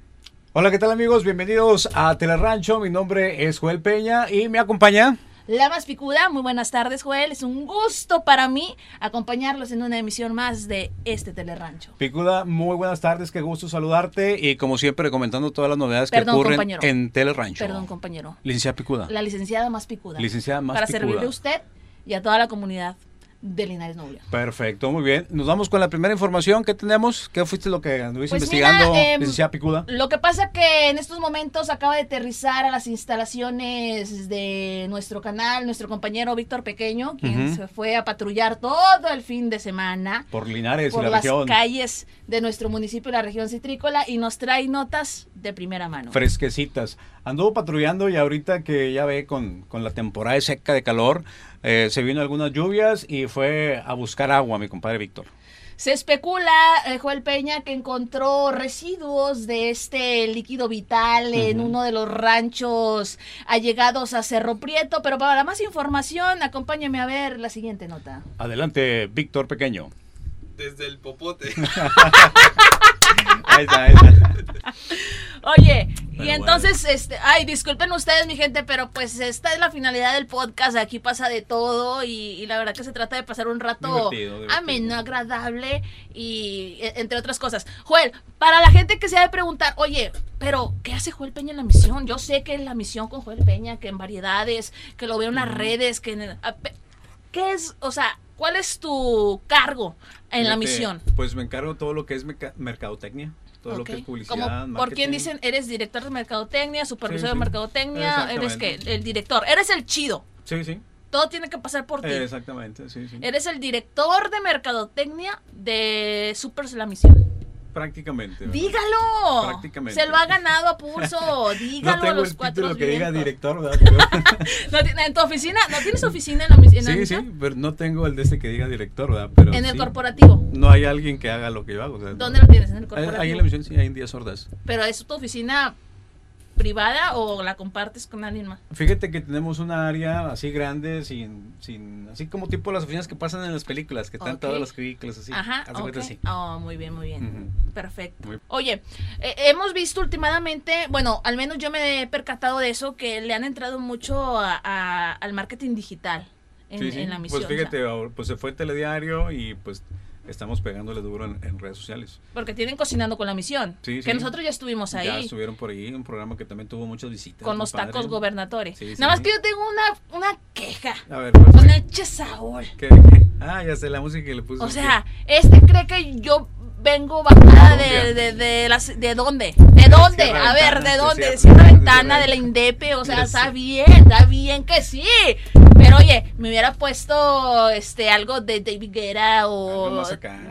Hola, ¿qué tal amigos? Bienvenidos a Telerancho. Mi nombre es Joel Peña y me acompaña. La más picuda, muy buenas tardes, Joel. Es un gusto para mí acompañarlos en una emisión más de este Telerancho. Picuda, muy buenas tardes, qué gusto saludarte y como siempre comentando todas las novedades que ocurren compañero. en Telerancho. Perdón, compañero. Licenciada Picuda. La licenciada más picuda. Licenciada más Para picuda. servirle a usted y a toda la comunidad de Linares Noble. Perfecto, muy bien. Nos vamos con la primera información que tenemos. ¿Qué fuiste lo que anduviste Pues investigando, mira, em, licenciada Picuda? Lo que pasa que en estos momentos acaba de aterrizar a las instalaciones de nuestro canal, nuestro compañero Víctor Pequeño, quien se fue a patrullar todo el fin de semana Por Linares por y la las región. calles de nuestro municipio y la región citrícola y nos trae notas de primera mano. Fresquecitas. Anduvo patrullando y ahorita que ya ve con, con la temporada seca de calor, eh, se vino algunas lluvias y fue a buscar agua, mi compadre Víctor. Se especula, eh, Joel Peña, que encontró residuos de este líquido vital en uno de los ranchos allegados a Cerro Prieto, pero para más información, acompáñame a ver la siguiente nota. Adelante, Víctor Pequeño. Desde el popote. Ahí está, ahí está. Oye, y entonces, este, ay, disculpen ustedes, mi gente, pero pues esta es la finalidad del podcast. Aquí pasa de todo y, y la verdad que se trata de pasar un rato Divertido, divertido. ameno, agradable y e- entre otras cosas. Joel, para la gente que se ha de preguntar, oye, pero ¿qué hace Joel Peña en la misión? Yo sé que en la misión con Joel Peña, que en variedades, que lo veo en las redes, que en el- ¿qué es, o sea, cuál es tu cargo en la misión? Pues me encargo de todo lo que es mercadotecnia, todo lo que es publicidad. Por quién dicen, eres director de mercadotecnia, supervisor Sí, sí. de mercadotecnia, eres que el director, eres el chido. Sí, sí. Todo tiene que pasar por ti. Exactamente, sí, sí. Eres el director de mercadotecnia de Supers La Misión. Prácticamente. ¿verdad? Dígalo. Prácticamente. Se lo ha ganado a pulso. Dígalo No a tengo los el cuatro título que diga director, ¿verdad? En tu oficina, ¿no tienes oficina en la, la sí, sí, pero no tengo el de ese que diga director, ¿verdad? Pero En el sí, corporativo. No hay alguien que haga lo que yo hago. o sea, ¿Dónde lo tienes? En el corporativo. Ahí en la misión sí, hay en Díaz Sordas. Pero es tu oficina privada o la compartes con alguien más. Fíjate que tenemos una área así grande, sin, sin, así como tipo las oficinas que pasan en las películas, que están Ok. todas las películas así. Ajá, haz de cuenta ok. así. Oh, muy bien, muy bien. Perfecto. Muy- Oye, eh, hemos visto últimamente, bueno, al menos yo me he percatado de eso, que le han entrado mucho a- a- al marketing digital en, Sí, sí. en la misión. Pues fíjate, pues se fue Telediario y pues estamos pegándole duro en, en redes sociales. porque tienen cocinando con la misión. Sí, que sí. nosotros ya estuvimos Ya ahí estuvieron por ahí, un programa que también tuvo muchas visitas. con los padre. tacos gobernadores. Sí, Nada más que yo tengo una, una queja A ver, pues, con el Che Saúl. ¿qué- qué? Ah, ya sé la música que le puse. O sea, este cree que yo vengo bajada de, de, de, las, ¿de dónde? ¿De dónde? A ver, Ventana, ¿de de dónde? De Sierra de Ventana, de la Indepe, o sea, Ya está bien, está bien que sí. Pero oye, me hubiera puesto este algo de David Guerra o.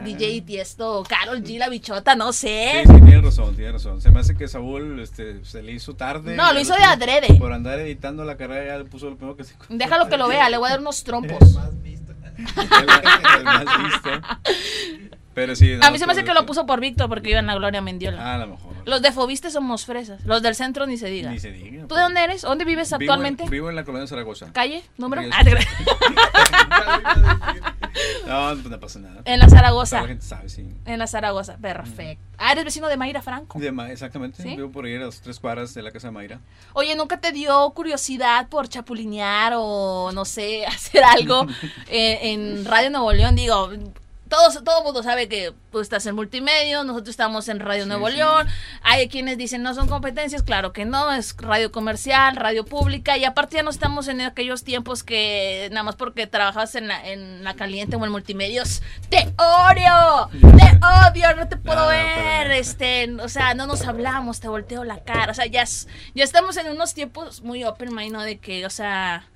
DJ Tiesto, o Carol G, la bichota, no sé. Sí, sí, tiene razón, tiene razón. Se me hace que Saúl este, se le hizo tarde. No, lo hizo de adrede. Por andar editando la carrera ya le puso lo primero que se Déjalo que lo vea, le voy a dar unos trompos. Más visto. El- más listo. Pero sí. A no, mí se me hace todo que lo puso por Víctor porque iba en la Gloria Mendiola. Ah, a lo mejor. Los de Fobiste somos fresas, los del centro ni se diga. Ni se diga. ¿Tú pues. de dónde eres? ¿Dónde vives Vivo en- actualmente? Vivo en la colonia de Zaragoza. ¿Calle? ¿Número? Ah, te. No, pues no pasa nada. en la Zaragoza. La gente sabe, sí. En la Zaragoza, perfecto. Ah, eres vecino de Mayra Franco. De Ma- exactamente. ¿Sí? Vivo por ahí a las tres cuadras de la casa de Mayra. Oye, ¿nunca te dio curiosidad por chapulinear o, no sé, hacer algo eh, en Radio Nuevo León? Digo, todos, todo mundo sabe que tú estás en multimedia, nosotros estamos en Radio Sí, Nuevo sí. León. Hay quienes dicen no son competencias, claro que no, es radio comercial, radio pública. Y aparte ya no estamos en aquellos tiempos que nada más porque trabajas en la, en la caliente o en multimedios, te odio, te odio, no te puedo No, ver. Este, o sea, no nos hablamos, te volteo la cara. O sea, ya, ya estamos en unos tiempos muy open mind, ¿no? De que, o sea,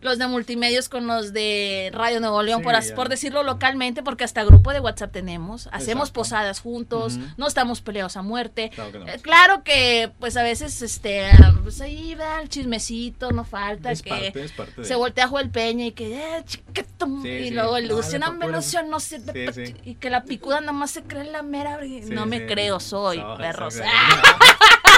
los de multimedios con los de Radio Nuevo León, Sí, por, as- ya. por decirlo localmente, porque hasta grupo de WhatsApp tenemos, hacemos Exacto. posadas juntos, no estamos peleados a muerte. Claro que no. Eh, claro que, pues a veces, este, pues ahí va el chismecito, no falta Es que parte, es parte de- se voltea Joel Peña y que, eh, Sí, y sí. luego el No, Lucio, no, me Lucio no chi-", y que la picuda nada más se cree la mera, no me creo, soy No, perros. exactamente.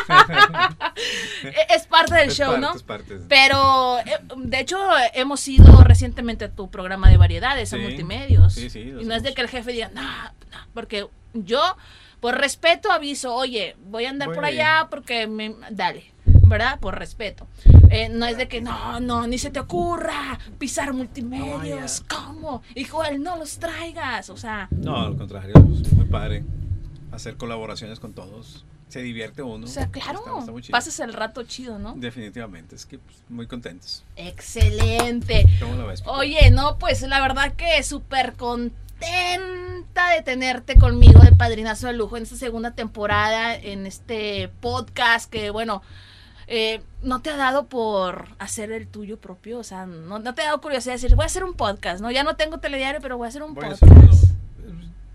es parte del Es show, parte, ¿no? es parte. Pero, eh, de hecho, hemos ido recientemente a tu programa de variedades, a Sí. multimedios. Sí, sí, y no es de que el jefe diga, no, no", porque yo, por respeto, aviso, oye, voy a andar Voy por a allá porque me... Dale, ¿verdad? Por respeto. Eh, no es de que, no, no, ni se te ocurra pisar multimedios. ¿Cómo? Hijo, él no los traigas. O sea, No, al contrario, es muy padre hacer colaboraciones con todos. Se divierte uno. o sea claro, Está- está muy chido. pasas el rato chido, ¿no? Definitivamente, es que pues, muy contentos. Excelente. ¿Cómo lo ves? Pico? Oye, no, pues la verdad que súper contenta de tenerte conmigo de Padrinazo de Lujo en esta segunda temporada, en este podcast que, bueno, eh, no te ha dado por hacer el tuyo propio, o sea, no, no te ha dado curiosidad de decir, voy a hacer un podcast, ¿no? Ya no tengo telediario, pero voy a hacer un Voy podcast. hacer.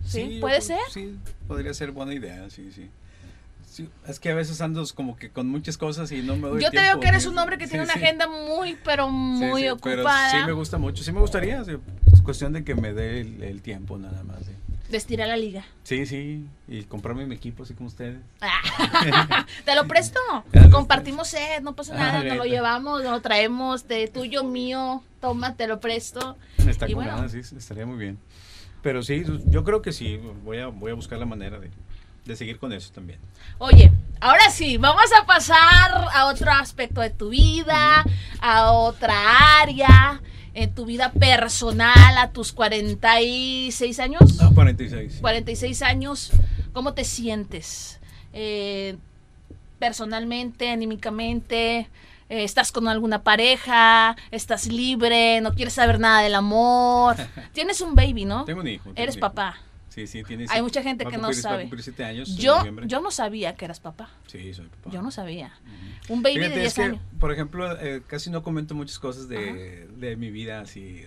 Sí, ¿puede ser? Sí, podría ser buena idea, sí, sí. Sí, es que a veces ando como que con muchas cosas y no me doy Yo te tiempo. veo que eres un hombre que sí, tiene una sí. agenda muy, pero muy ocupada. Pero sí me gusta mucho, sí me gustaría. es cuestión de que me dé el, el tiempo nada más. De estirar la liga. sí, sí, y comprarme mi equipo así como ustedes. Ah, te lo presto. Compartimos set, no pasa Ah, nada, nos lo llevamos, nos lo traemos, de tuyo, mío, toma, te lo presto. Está con bueno. ganas, sí, estaría muy bien. Pero sí, yo creo que sí, voy a, voy a buscar la manera de, de seguir con eso también. Oye, ahora sí, vamos a pasar a otro aspecto de tu vida, a otra área, en tu vida personal, a tus 46 años. Ah, 46. sí. 46 años, ¿cómo te sientes? Eh, personalmente, anímicamente, eh, ¿estás con alguna pareja? ¿Estás libre? ¿No quieres saber nada del amor? Tienes un baby, ¿no? Tengo un hijo. Eres un hijo. papá. Sí, sí, tiene Hay mucha gente que no cumplir- sabe. siete años Yo, yo no sabía que eras papá. Sí, soy papá. Yo no sabía. Un baby Fíjate, de 10 es que, años. por ejemplo, eh, casi no comento muchas cosas de, de mi vida así.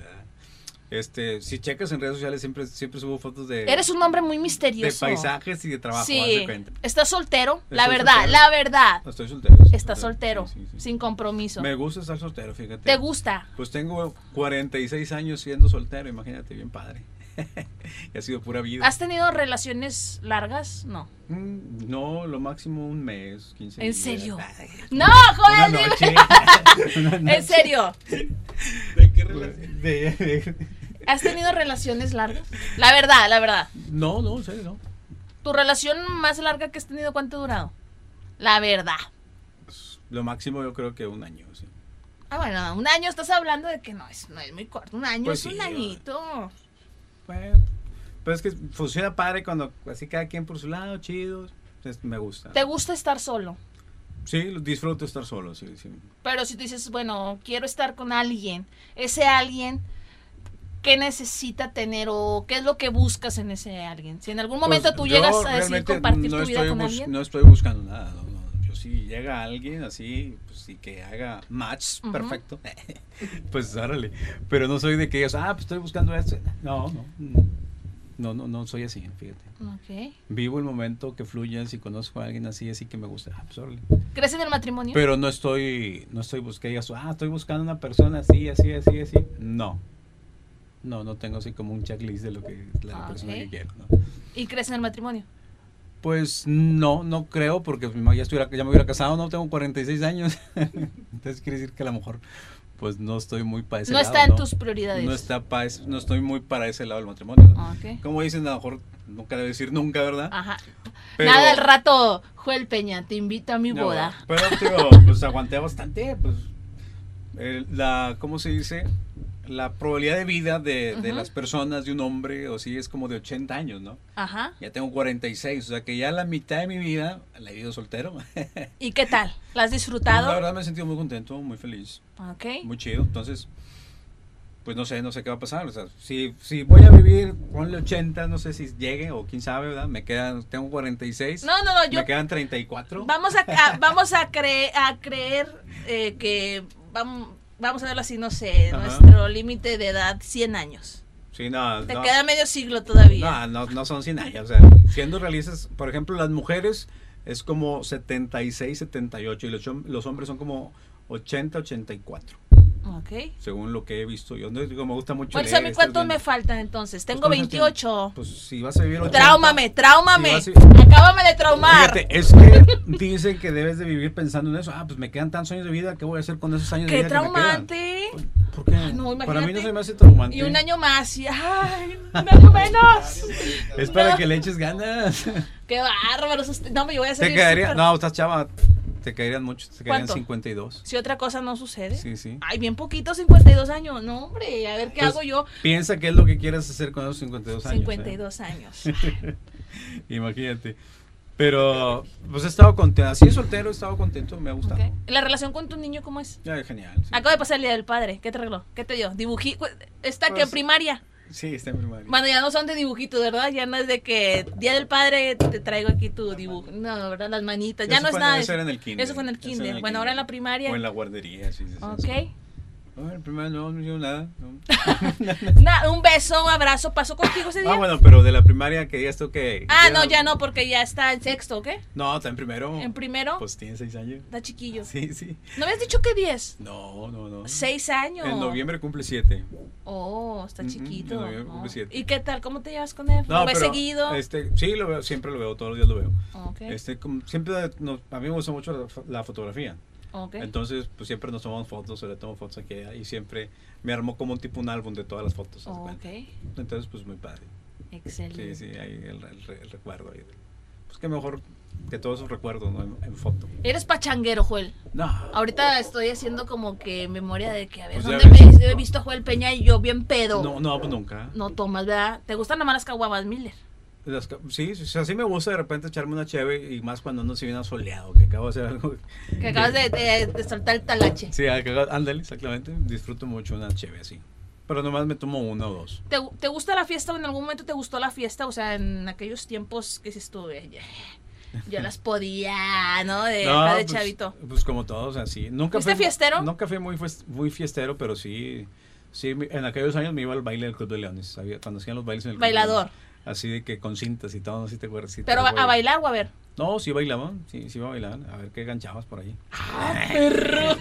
Este, si checas en redes sociales siempre siempre subo fotos de Eres un hombre muy de misterioso. paisajes y de trabajo, Sí. de. ¿Estás soltero? La Estoy verdad, soltero. la verdad. Estoy soltero. estoy Estás soltero, Sí, sí, sí. sin compromiso. Me gusta estar soltero, fíjate. ¿Te gusta? Pues tengo 46 años siendo soltero, imagínate, bien padre. y ha sido pura vida. ¿Has tenido relaciones largas? No. Mm, No, lo máximo un mes, 15 ¿En días. serio? Ay, No, Una Joel, dime. noche. Una En serio. ¿De qué relación? De- de- ¿Has tenido relaciones largas? La verdad, la verdad. No, no, en serio, no. ¿Tu relación más larga que has tenido cuánto ha durado? La verdad. Lo máximo yo creo que un año, sí. Ah, bueno, un año estás hablando de que no es, no es muy corto. Un año Pues es un añito. Bueno, pero es que funciona padre cuando así cada quien por su lado, chido, me gusta. ¿Te gusta estar solo? Sí, disfruto estar solo, sí, sí. Pero si tú dices, bueno, quiero estar con alguien, ese alguien, ¿qué necesita tener o qué es lo que buscas en ese alguien? Si en algún momento Pues, tú yo llegas a decir compartir no tu vida con alguien. No estoy buscando nada, no, si llega alguien así, pues sí que haga match, perfecto. pues órale. Pero no soy de que ellos, ah, pues estoy buscando esto. No, no, no. No, no, no soy así, fíjate. Ok. Vivo el momento que fluya, si conozco a alguien así, así que me gusta, ah, pues órale. ¿Crees en el matrimonio? Pero no estoy, no estoy buscando, ah, estoy buscando una persona así, así, así, así. No. No, no tengo así como un checklist de lo que la Ah, persona que quiero, ¿no? ¿Y crees en el matrimonio? Pues no, no creo, porque ya, estuviera, ya me hubiera casado, no tengo 46 años. Entonces quiere decir que a lo mejor pues no estoy muy para ese No lado. está en ¿no? tus prioridades. No, está pa es- no estoy muy para ese lado del matrimonio. Ah. Como dicen, a lo mejor nunca debe decir nunca, ¿verdad? Ajá. Pero- Nada, al rato, Joel Peña, te invito a mi No, boda. Pero, tío, pues aguanté bastante, pues. el- la, ¿cómo se dice? La probabilidad de vida de, de Ujú. las personas, de un hombre, o sí, es como de 80 años, ¿no? Ajá. Ya tengo 46, o sea que ya la mitad de mi vida la he vivido soltero. ¿Y qué tal? ¿La has La disfrutado? verdad me he sentido muy contento, muy feliz, Ok. muy chido. Entonces, pues no sé, no sé qué va a pasar. O sea, si, si voy a vivir, ponle 80, no sé si llegue o quién sabe, ¿verdad? Me quedan, tengo 46. No, no, no, yo Me quedan 34. Vamos a, a- vamos a, cre- a creer eh, que vamos, vamos a verlo así, no sé, Ajá. nuestro límite de edad, 100 años. Sí, no, Te no. queda medio siglo todavía. No, no, no son 100 años. O sea, siendo realistas, por ejemplo, las mujeres es como 76, 78 y los, los hombres son como 80, 84. Ok. Según lo que he visto. Yo no digo, me gusta mucho Pues, leer, ¿a mí estar cuántos me faltan entonces? Tengo ¿cuántos 28. Pues si vas a vivir 80. Tráumame, tráumame. Si a- Acábame de traumar. Fíjate, es que dicen que debes de vivir pensando en eso. Ah, pues me quedan tantos años de vida, ¿qué voy a hacer con esos años de Qué vida que me quedan? traumante. ¿Por qué? Ay, no, Para mí no se me hace traumante. Y un año más. Y, ay, un año menos. Es para No. que le eches ganas. Qué bárbaro. No, me voy a Te salir quedaría, no, estás chava, te caerían mucho, te quedarían ¿Cuánto? 52. Si otra cosa no sucede. Sí, sí. Ay, bien poquito, 52 años. No, hombre, a ver qué Pues, hago yo. Piensa qué es lo que quieres hacer con esos 52 años. ¿eh? 52 años. Imagínate. Pero, pues he estado contento. Así soltero, he estado contento, me ha gustado. ¿La relación con tu niño cómo es? Ya, genial. sí. Acaba de pasar el día del padre. ¿Qué te arregló? ¿Qué te dio? Dibují. Está que Pues, en primaria. Sí, está en primaria. Bueno, ya no son de dibujitos, ¿verdad? Ya no es de que día del padre te traigo aquí tu dibujo. No, ¿verdad? Las manitas. Ya Eso no es nada. Eso era en el kinder. Eso fue en el kinder. el Bueno, ahora en la primaria. O en la guardería, sí. sí, sí, Ok. sí. No, en primaria no, no hicieron nada. no. Un beso, un abrazo. ¿Pasó contigo ese día? Ah, bueno, pero de la primaria que tú que... Ah, no, ya no, porque ya está en sexto, ¿ok? No, está en primero. En primero, Pues tiene seis años. está chiquillo. Sí, sí. ¿No habías dicho que 10? No, no, no. Seis años. En noviembre cumple siete. Oh, está chiquito. en noviembre cumple siete. ¿Y qué tal? ¿Cómo te llevas con él? ¿Lo ves pero, seguido? Este, sí, lo veo, siempre lo veo, todos los días lo veo. Este, como siempre, nos- a mí me gusta mucho la, la fotografía. Entonces, pues siempre nos tomamos fotos, o le tomo fotos aquí y siempre me armó como un tipo un álbum de todas las fotos. Oh, Entonces, pues muy padre. excelente. Sí, sí, ahí el, el re- el recuerdo. Ahí. Pues que mejor que todos esos recuerdos, ¿no? En, en foto. Eres pachanguero, Joel. No. Ahorita estoy haciendo como que memoria de que, a ver, Pues ¿dónde ves. me he visto a Joel Peña y yo bien pedo? No, no, pues nunca. No tomas, ¿verdad? ¿Te gustan nada más las caguamas, Miller? Las sí, o sea, sí me gusta de repente echarme una cheve y más cuando no se viene soleado, que acabo de hacer algo. Que acabas de, de- de soltar el talache. Sí, acabo- ándale, exactamente. Disfruto mucho una cheve así. Pero nomás me tomo una o dos. ¿Te, te gusta la fiesta o en algún momento te gustó la fiesta? O sea, en aquellos tiempos que se estuve, yo las podía, ¿no? De, No, de pues, chavito. Pues como todos, así. Nunca ¿Fuiste fui- fiestero? Nunca fui muy, muy fiestero, pero sí. Sí, en aquellos años me iba al baile del Club de Leones. Cuando hacían los bailes en el Club de Bailador. Leones. Así de que con cintas y todo, no sé si te acuerdas. si te Pero a, bailar o a ver. No, sí bailaban, sí, sí bailaban. A ver qué ganchabas por ahí. Perro.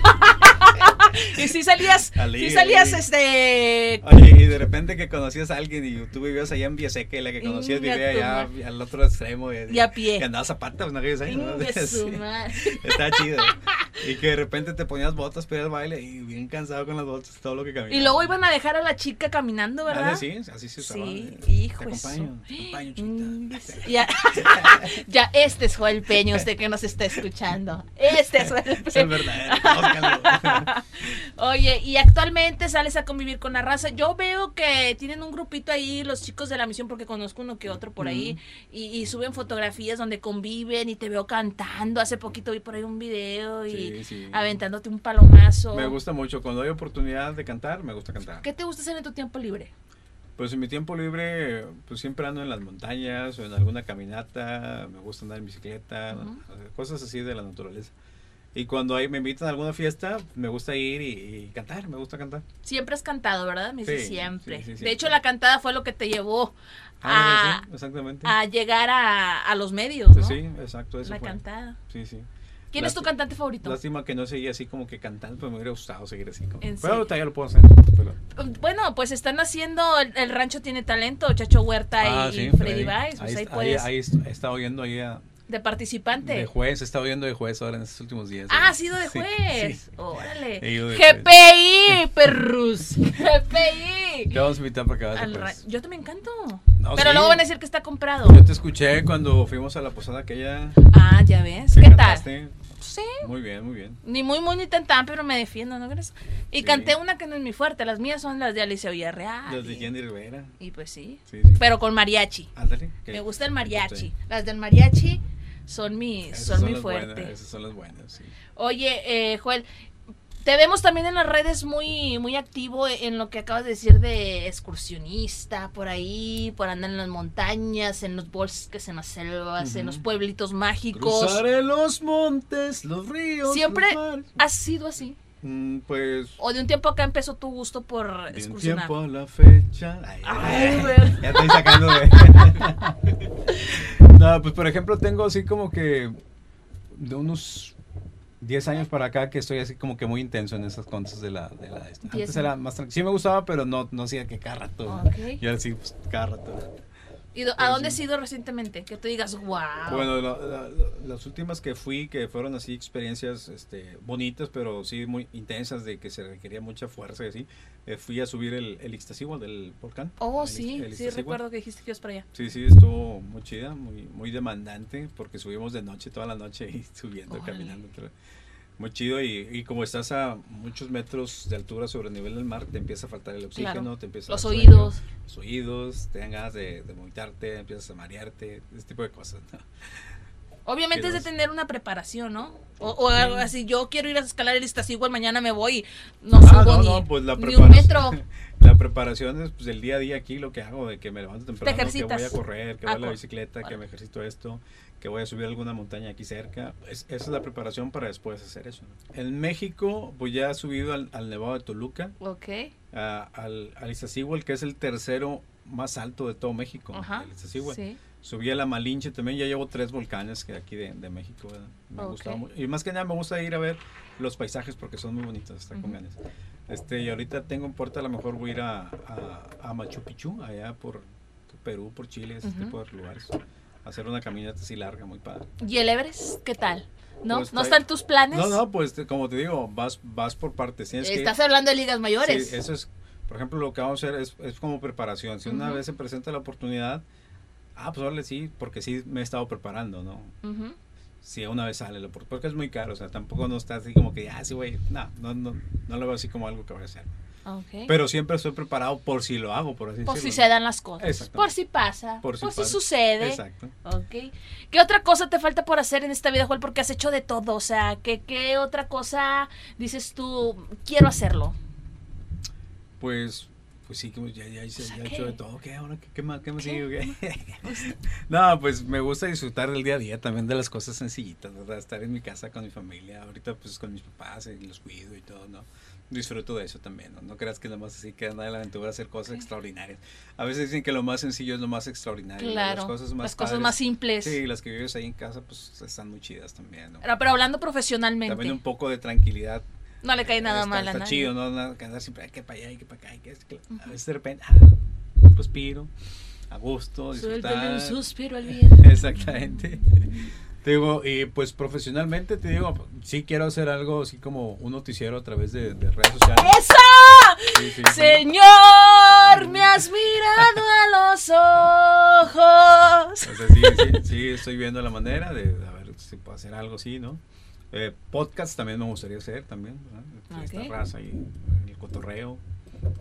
y si salías, Ali, si salías, Ali. este... Oye, y de repente que conocías a alguien y tú vivías allá en Villaseca y la que conocías Inga vivía allá al otro extremo. Y, Y a pie. Y andabas a patas en aquellos años. ¿no? Su Sí. madre. Está chido. Y que de repente te ponías botas para ir al baile y bien cansado con las botas, todo lo que caminaba. Y luego iban a dejar a la chica caminando, ¿verdad? Ah, sí, así se usaba. Sí, eh. hijo Te acompaño, te acompaño, Mm, chiquita. Ya, ya este es Joel Peña, usted que nos está escuchando. Este es Joel Es el Peña. verdadero. Oye, y actualmente sales a convivir con la raza. Yo veo que tienen un grupito ahí, los chicos de la misión, porque conozco uno que otro por ahí, y, y suben fotografías donde conviven y te veo cantando. Hace poquito vi por ahí un video y Sí, sí. aventándote un palomazo. Me gusta mucho. Cuando hay oportunidad de cantar, me gusta cantar. ¿Qué te gusta hacer en tu tiempo libre? Pues en mi tiempo libre, pues siempre ando en las montañas o en alguna caminata, me gusta andar en bicicleta, cosas así de la naturaleza. Y cuando ahí me invitan a alguna fiesta, me gusta ir y, y cantar, me gusta cantar. Siempre has cantado, ¿verdad? Me dice Sí, siempre. sí, sí, De siempre. hecho, la cantada fue lo que te llevó Ah, a, sí, exactamente. a llegar a, a los medios, ¿no? Pues sí, exacto, eso la fue. cantada. Sí, sí. ¿Quién es tu cantante favorito? Lástima que no seguía así como que cantando, pues me hubiera gustado seguir así. Como. ¿En Pero ahorita ya lo puedo hacer. pero- Bueno, pues están haciendo el, el rancho tiene talento, Chacho Huerta Ah, y, sí, Freddy Baez, pues ahí, ahí, puedes ahí, ahí he estado oyendo ahí a- de participante. de juez, he estado oyendo de juez ahora en estos últimos días. ah, ha sido de juez. sí. Órale. GPI, perrus. GPI. Te vamos a invitar para que vayas. Yo también canto. No, Pero sí. luego van a decir que está comprado. Yo te escuché cuando fuimos a la posada aquella. Ah, ya ves. ¿Qué cantaste. tal? Sí. Muy bien, muy bien. Ni muy, muy, ni tan, tan, pero me defiendo, ¿no crees? Y Sí. canté una que no es mi fuerte. Las mías son las de Alicia Villarreal. Los de Jenny Rivera. Y pues sí. Sí, sí. Pero con mariachi. Ándale. Me gusta el mariachi. Las del mariachi son mi, Esas son mi las fuerte. buenas, esas son las buenas, sí. Oye, eh, Joel, te vemos también en las redes muy, muy activo en lo que acabas de decir de excursionista, por ahí, por andar en las montañas, en los bosques, en las selvas, en los pueblitos mágicos. Cruzaré los montes, los ríos. Siempre los has sido así. Mm, pues. O de un tiempo acá empezó tu gusto por De un excursionar. tiempo a la fecha. Ay, Ay, ay, güey. ya estoy sacando de. no, pues por ejemplo, tengo así como que. De unos 10 años para acá que estoy así como que muy intenso en esas cosas de la... De la esta. Antes era más tranquilo. Sí me gustaba, pero no, no hacía que cada rato. Ok. Y ahora sí, pues, cada rato. ¿Y a dónde has ido recientemente? Que tú digas, wow. Bueno, la- la- la- las últimas que fui, que fueron así experiencias este, bonitas, pero sí muy intensas, de que se requería mucha fuerza y así, eh, fui a subir el, el del volcán. oh, El sí, el sí, recuerdo que dijiste que ibas para allá. Sí, sí, estuvo muy chida, muy, muy demandante, porque subimos de noche, toda la noche, y subiendo, Órale. caminando. Muy chido, y, y como estás a muchos metros de altura sobre el nivel del mar, te empieza a faltar el oxígeno, Claro. te empieza a Los sueño, oídos. Los oídos, te dan ganas de, de vomitarte, empiezas a marearte, ese tipo de cosas. ¿no? Obviamente es de tener una preparación, ¿no? O, o algo así, yo quiero ir a escalar el Iztaccíhuatl, mañana me voy no Ah, subo no, ni, no, pues la ni un preparación. metro. La preparación es pues, el día a día aquí, lo que hago, de que me levanto temprano, que ejercitas. voy a correr, que Ah, voy a la cor- bicicleta, que me ejercito esto, que voy a subir alguna montaña aquí cerca. Es- esa es la preparación para después hacer eso. ¿no? En México, pues ya he subido al, al Nevado de Toluca, Ok, a- al, al Iztaccíhuatl, que es el tercero más alto de todo México, ajá. el Iztaccíhuatl. Sí. Subí a la Malinche también, ya llevo tres volcanes que aquí de, de México. ¿verdad? Me Ok. gustaba mucho. Y más que nada me gusta ir a ver los paisajes porque son muy bonitos, está con Ujú. ganas. Este, y ahorita tengo en puerta, a lo mejor voy a ir a, a, a Machu Picchu, allá por Perú, por Chile, ese Ujú. tipo de lugares. Hacer una caminata así larga, muy padre. ¿Y el Everest? ¿Qué tal? ¿No? Pues ¿No está- están tus planes? No, no, pues te- como te digo, vas, vas por partes. Tienes que- Estás hablando de ligas mayores. Sí, eso es, por ejemplo, lo que vamos a hacer es, es como preparación. Si una vez se presenta la oportunidad, ah, pues órale, sí, porque sí me he estado preparando, ¿no? Si una vez sale la oportunidad, porque es muy caro, o sea, tampoco no está así como que, ah, sí, güey, no, no, no, no lo veo así como algo que voy a hacer. Ok. Pero siempre estoy preparado por si lo hago, por así por si se dan las cosas. Por si pasa. Por Por si pasa. sucede. Exacto. Ok. ¿Qué otra cosa te falta por hacer en esta vida, Joel? Porque has hecho de todo. O sea, ¿qué, qué otra cosa dices tú, quiero hacerlo? Pues, pues sí, ya, ya hice, ya he hecho de todo. ¿Qué ahora? ¿Qué, qué más? ¿Qué más ¿Qué? no, pues me gusta disfrutar del día a día también de las cosas sencillitas, ¿verdad? Estar en mi casa con mi familia, ahorita pues con mis papás y los cuido y todo, ¿no? Disfruto de eso también, ¿no? No creas que nada más así queda nada de la aventura hacer cosas extraordinarias. A veces dicen que lo más sencillo es lo más extraordinario. Claro. Las cosas más, las cosas padres- más simples. Sí, las que vives ahí en casa pues están muy chidas también, ¿no? Pero, pero hablando profesionalmente. También un poco de tranquilidad. No le cae nada está, mal a Está nadie. chido, ¿no? Nada que andar siempre, ay, que para allá, y que para acá, y que que- A veces de repente, ah, respiro, a gusto, Suéltale un disfrutar. suspiro al viento. Exactamente. Te digo, y pues profesionalmente te digo, sí quiero hacer algo así como un noticiero a través de, de redes sociales. ¡Eso! Sí, sí, sí. Señor, me has mirado a los ojos. O sea, sí, sí, sí, estoy viendo la manera de, a ver si puedo hacer algo así, ¿no? Eh, podcast también me gustaría hacer también, ¿verdad? Esta Ok. raza y el cotorreo,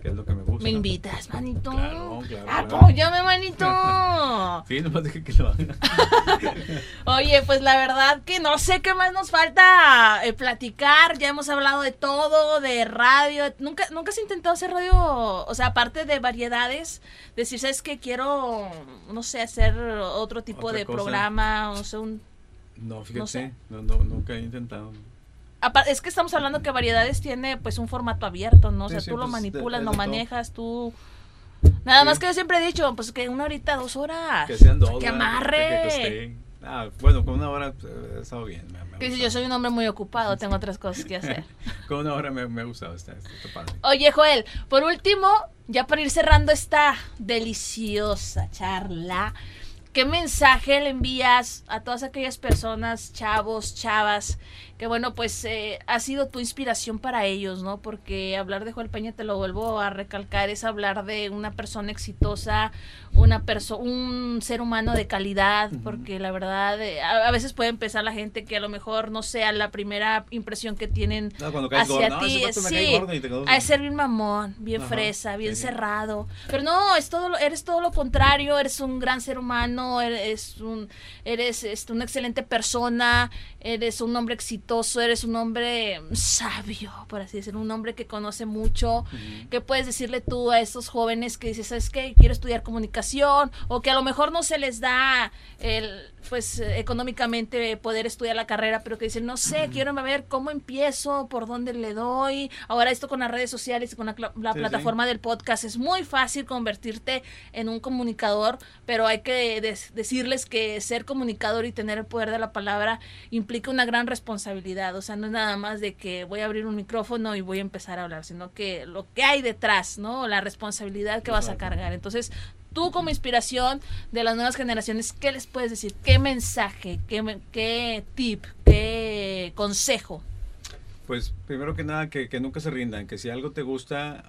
que es lo que me gusta. ¿Me invitas, manito? Claro, claro. Apóyame, manito. Sí, nomás deje que lo haga. Oye, pues la verdad que no sé qué más nos falta eh, platicar. Ya hemos hablado de todo, de radio. ¿Nunca, ¿Nunca has intentado hacer radio? O sea, aparte de variedades, decir, ¿sabes qué? Quiero, no sé, hacer otro tipo Otra de cosa. programa. O sea, un... No, fíjate, No sé. no, no, nunca he intentado. Es que estamos hablando que variedades tiene pues un formato abierto, ¿no? O sea, sí, tú lo pues, manipulas, de lo todo. manejas, tú... Nada Sí. más que yo siempre he dicho, pues que una horita, dos horas. Que sean dos. Que amarre. Que. Ah, bueno, con una hora pues, ha estado bien. me- Que yo soy un hombre muy ocupado, tengo otras cosas que hacer. Con una hora me, me ha gustado, padre. Oye, Joel, por último, ya para ir cerrando esta deliciosa charla, ¿qué mensaje le envías a todas aquellas personas, chavos, chavas, que bueno, pues eh, ha sido tu inspiración para ellos, ¿no? Porque hablar de Joel Peña, te lo vuelvo a recalcar, es hablar de una persona exitosa, una persona, un ser humano de calidad, porque la verdad, eh, a, a veces puede empezar la gente que a lo mejor no sea la primera impresión que tienen No, hacia no, ti, sí. de ser bien mamón, bien Ajá, fresa, bien sí, cerrado. Pero no, es todo, lo- eres todo lo contrario, eres un gran ser humano, eres un, eres este, una excelente persona, eres un hombre exitoso, eres un hombre sabio, por así decirlo, un hombre que conoce mucho. Ujú. ¿Qué puedes decirle tú a estos jóvenes que dices, ¿sabes qué? Quiero estudiar comunicación o que a lo mejor no se les da el, pues económicamente poder estudiar la carrera, pero que dicen, no sé, quiero ver cómo empiezo, por dónde le doy. Ahora esto con las redes sociales y con la, cla- la Sí, plataforma del podcast es muy fácil convertirte en un comunicador, pero hay que decirles que ser comunicador y tener el poder de la palabra implica una gran responsabilidad. O sea, no es nada más de que voy a abrir un micrófono y voy a empezar a hablar, sino que lo que hay detrás, ¿no? La responsabilidad que vas a cargar. Entonces, tú como inspiración de las nuevas generaciones, ¿qué les puedes decir? ¿Qué mensaje, qué, qué tip, qué consejo? Pues primero que nada, que, que nunca se rindan, que si algo te gusta,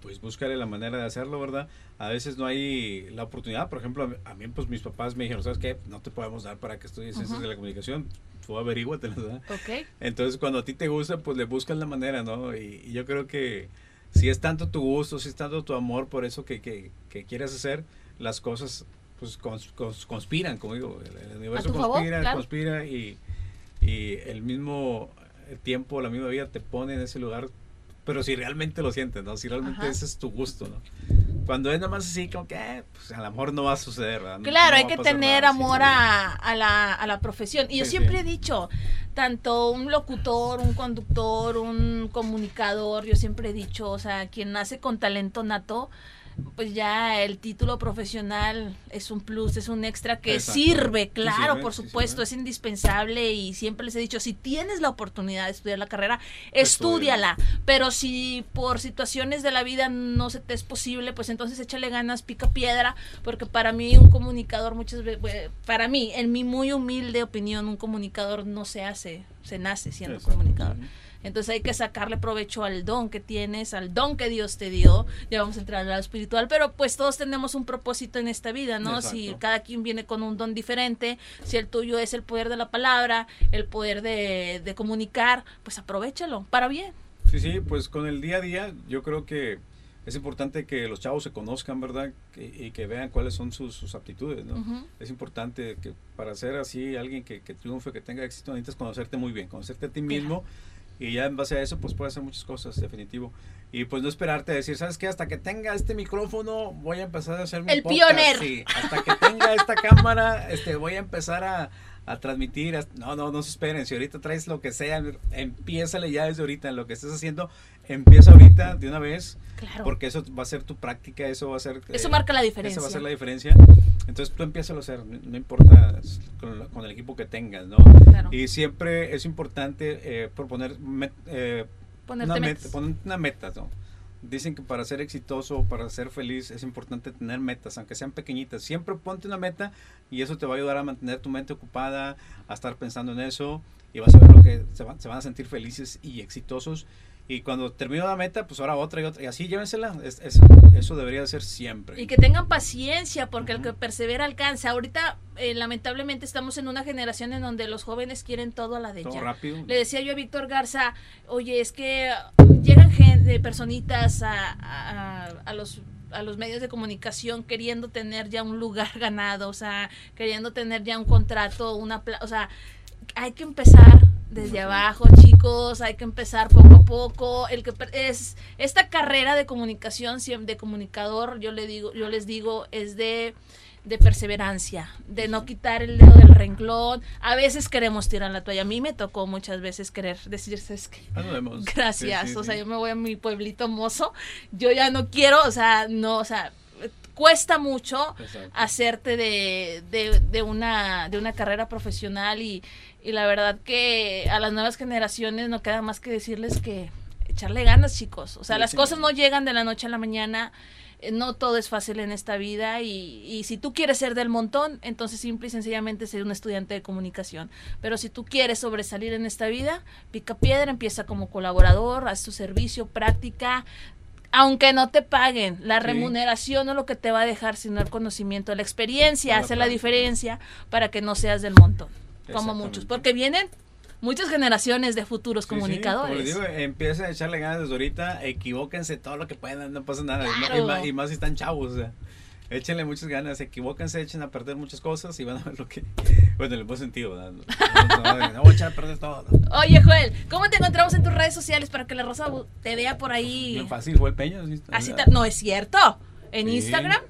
pues búscale la manera de hacerlo, ¿verdad? A veces no hay la oportunidad, por ejemplo, a mí pues mis papás me dijeron, ¿sabes qué? No te podemos dar para que estudies ciencias de la comunicación, tú averíguate, ¿verdad? Ok. Entonces cuando a ti te gusta, pues le buscas la manera, ¿no? Y, y yo creo que si es tanto tu gusto, si es tanto tu amor por eso que, que, que quieres hacer, las cosas pues cons, cons, conspiran, como digo, el, el universo conspira, favor, claro. conspira y, y el mismo tiempo, la misma vida te pone en ese lugar, pero si realmente lo sientes, ¿no? Si realmente Ajá. ese es tu gusto, ¿no? Cuando es nada más así, como que, eh, pues a lo mejor no va a suceder, ¿verdad? Claro, no hay que tener nada, amor sí, a, a, la, a la profesión. Y yo siempre sí. he dicho, tanto un locutor, un conductor, un comunicador, yo siempre he dicho, o sea, quien nace con talento nato, pues ya el título profesional es un plus, es un extra que Exacto. sirve, claro, sirve, por supuesto, es indispensable y siempre les he dicho, si tienes la oportunidad de estudiar la carrera, estúdiala, pero si por situaciones de la vida no se te es posible, pues entonces échale ganas, pica piedra, porque para mí un comunicador muchas veces, para mí, en mi muy humilde opinión, un comunicador no se hace, se nace siendo Exacto. comunicador. Entonces hay que sacarle provecho al don que tienes, al don que Dios te dio. Ya vamos a entrar al lado espiritual, pero pues todos tenemos un propósito en esta vida, ¿no? Exacto. Si cada quien viene con un don diferente, si el tuyo es el poder de la palabra, el poder de, de comunicar, pues aprovechalo, para bien. Sí, sí, pues con el día a día yo creo que es importante que los chavos se conozcan, ¿verdad? Que- y que vean cuáles son sus, sus aptitudes, ¿no? Es importante que para ser así alguien que, que triunfe, que tenga éxito, necesitas conocerte muy bien, conocerte a ti mismo y ya en base a eso pues puedes hacer muchas cosas, definitivo. Y pues no esperarte a decir, ¿sabes qué? Hasta que tenga este micrófono voy a empezar a hacer mi El podcast". pioner. Sí, hasta que tenga esta cámara este, voy a empezar a, a transmitir. No, no, no se esperen. Si ahorita traes lo que sea, empiézale ya desde ahorita. Lo que estés haciendo, empieza ahorita de una vez. Claro. Porque eso va a ser tu práctica, eso va a ser... Eso eh, marca la diferencia. Esa va a ser la diferencia. Entonces tú empiezas a hacer, no importa con, con el equipo que tengas, ¿no? Claro. Y siempre es importante eh, proponer eh, Ponerte una, metas. meta, poner una meta, ¿no? Dicen que para ser exitoso, para ser feliz, es importante tener metas, aunque sean pequeñitas. Siempre ponte una meta y eso te va a ayudar a mantener tu mente ocupada, a estar pensando en eso y vas a ver lo que se, se van a sentir felices y exitosos. Y cuando termino la meta, pues ahora otra y otra. Y así llévensela. Es- es- eso debería de ser siempre. Y que tengan paciencia, porque el que persevera alcanza. Ahorita, eh, lamentablemente, estamos en una generación en donde los jóvenes quieren todo a la de Todo ya. rápido. Le decía yo a Víctor Garza, oye, es que llegan gente, personitas a, a- a los a los medios de comunicación queriendo tener ya un lugar ganado, o sea, queriendo tener ya un contrato, una, pla- o sea, hay que empezar desde abajo, chicos, hay que empezar poco a poco. El que es esta carrera de comunicación, de comunicador, yo le digo, yo les digo, es de de perseverancia, de no quitar el dedo del renglón. A veces queremos tirar la toalla. A mí me tocó muchas veces querer decir, ¿sabes qué? Ah, nos vemos. Gracias. Sí, sí, o sea, sí. yo me voy a mi pueblito mozo. Yo ya no quiero, o sea, no, o sea, cuesta mucho Exacto. hacerte de, de, de una, de una carrera profesional y, y la verdad que a las nuevas generaciones no queda más que decirles que echarle ganas, chicos. O sea, Sí, las sí. cosas no llegan de la noche a la mañana. eh, No todo es fácil en esta vida y, y si tú quieres ser del montón, entonces simple y sencillamente ser un estudiante de comunicación. Pero si tú quieres sobresalir en esta vida, pica piedra, empieza como colaborador, haz tu servicio, práctica, aunque no te paguen, la Sí. remuneración no es lo que te va a dejar, sino el conocimiento, la experiencia hace la diferencia para que no seas del montón, como muchos, porque vienen muchas generaciones de futuros Sí, sí, como comunicadores. les digo, empiecen a echarle ganas desde ahorita, equivóquense todo lo que puedan, no pasa nada. Claro. Y, más, y más si están chavos, o sea, échenle muchas ganas, equivóquense, echen a perder muchas cosas y van a ver lo que. Bueno, en el buen sentido, ¿verdad? No, no, a echar a perder todo. Oye, Joel, ¿cómo te encontramos en tus redes sociales para que la Rosa te vea por ahí? Bien fácil, Joel Peña. ¿sí? Así ta- no es cierto. En Sí. Instagram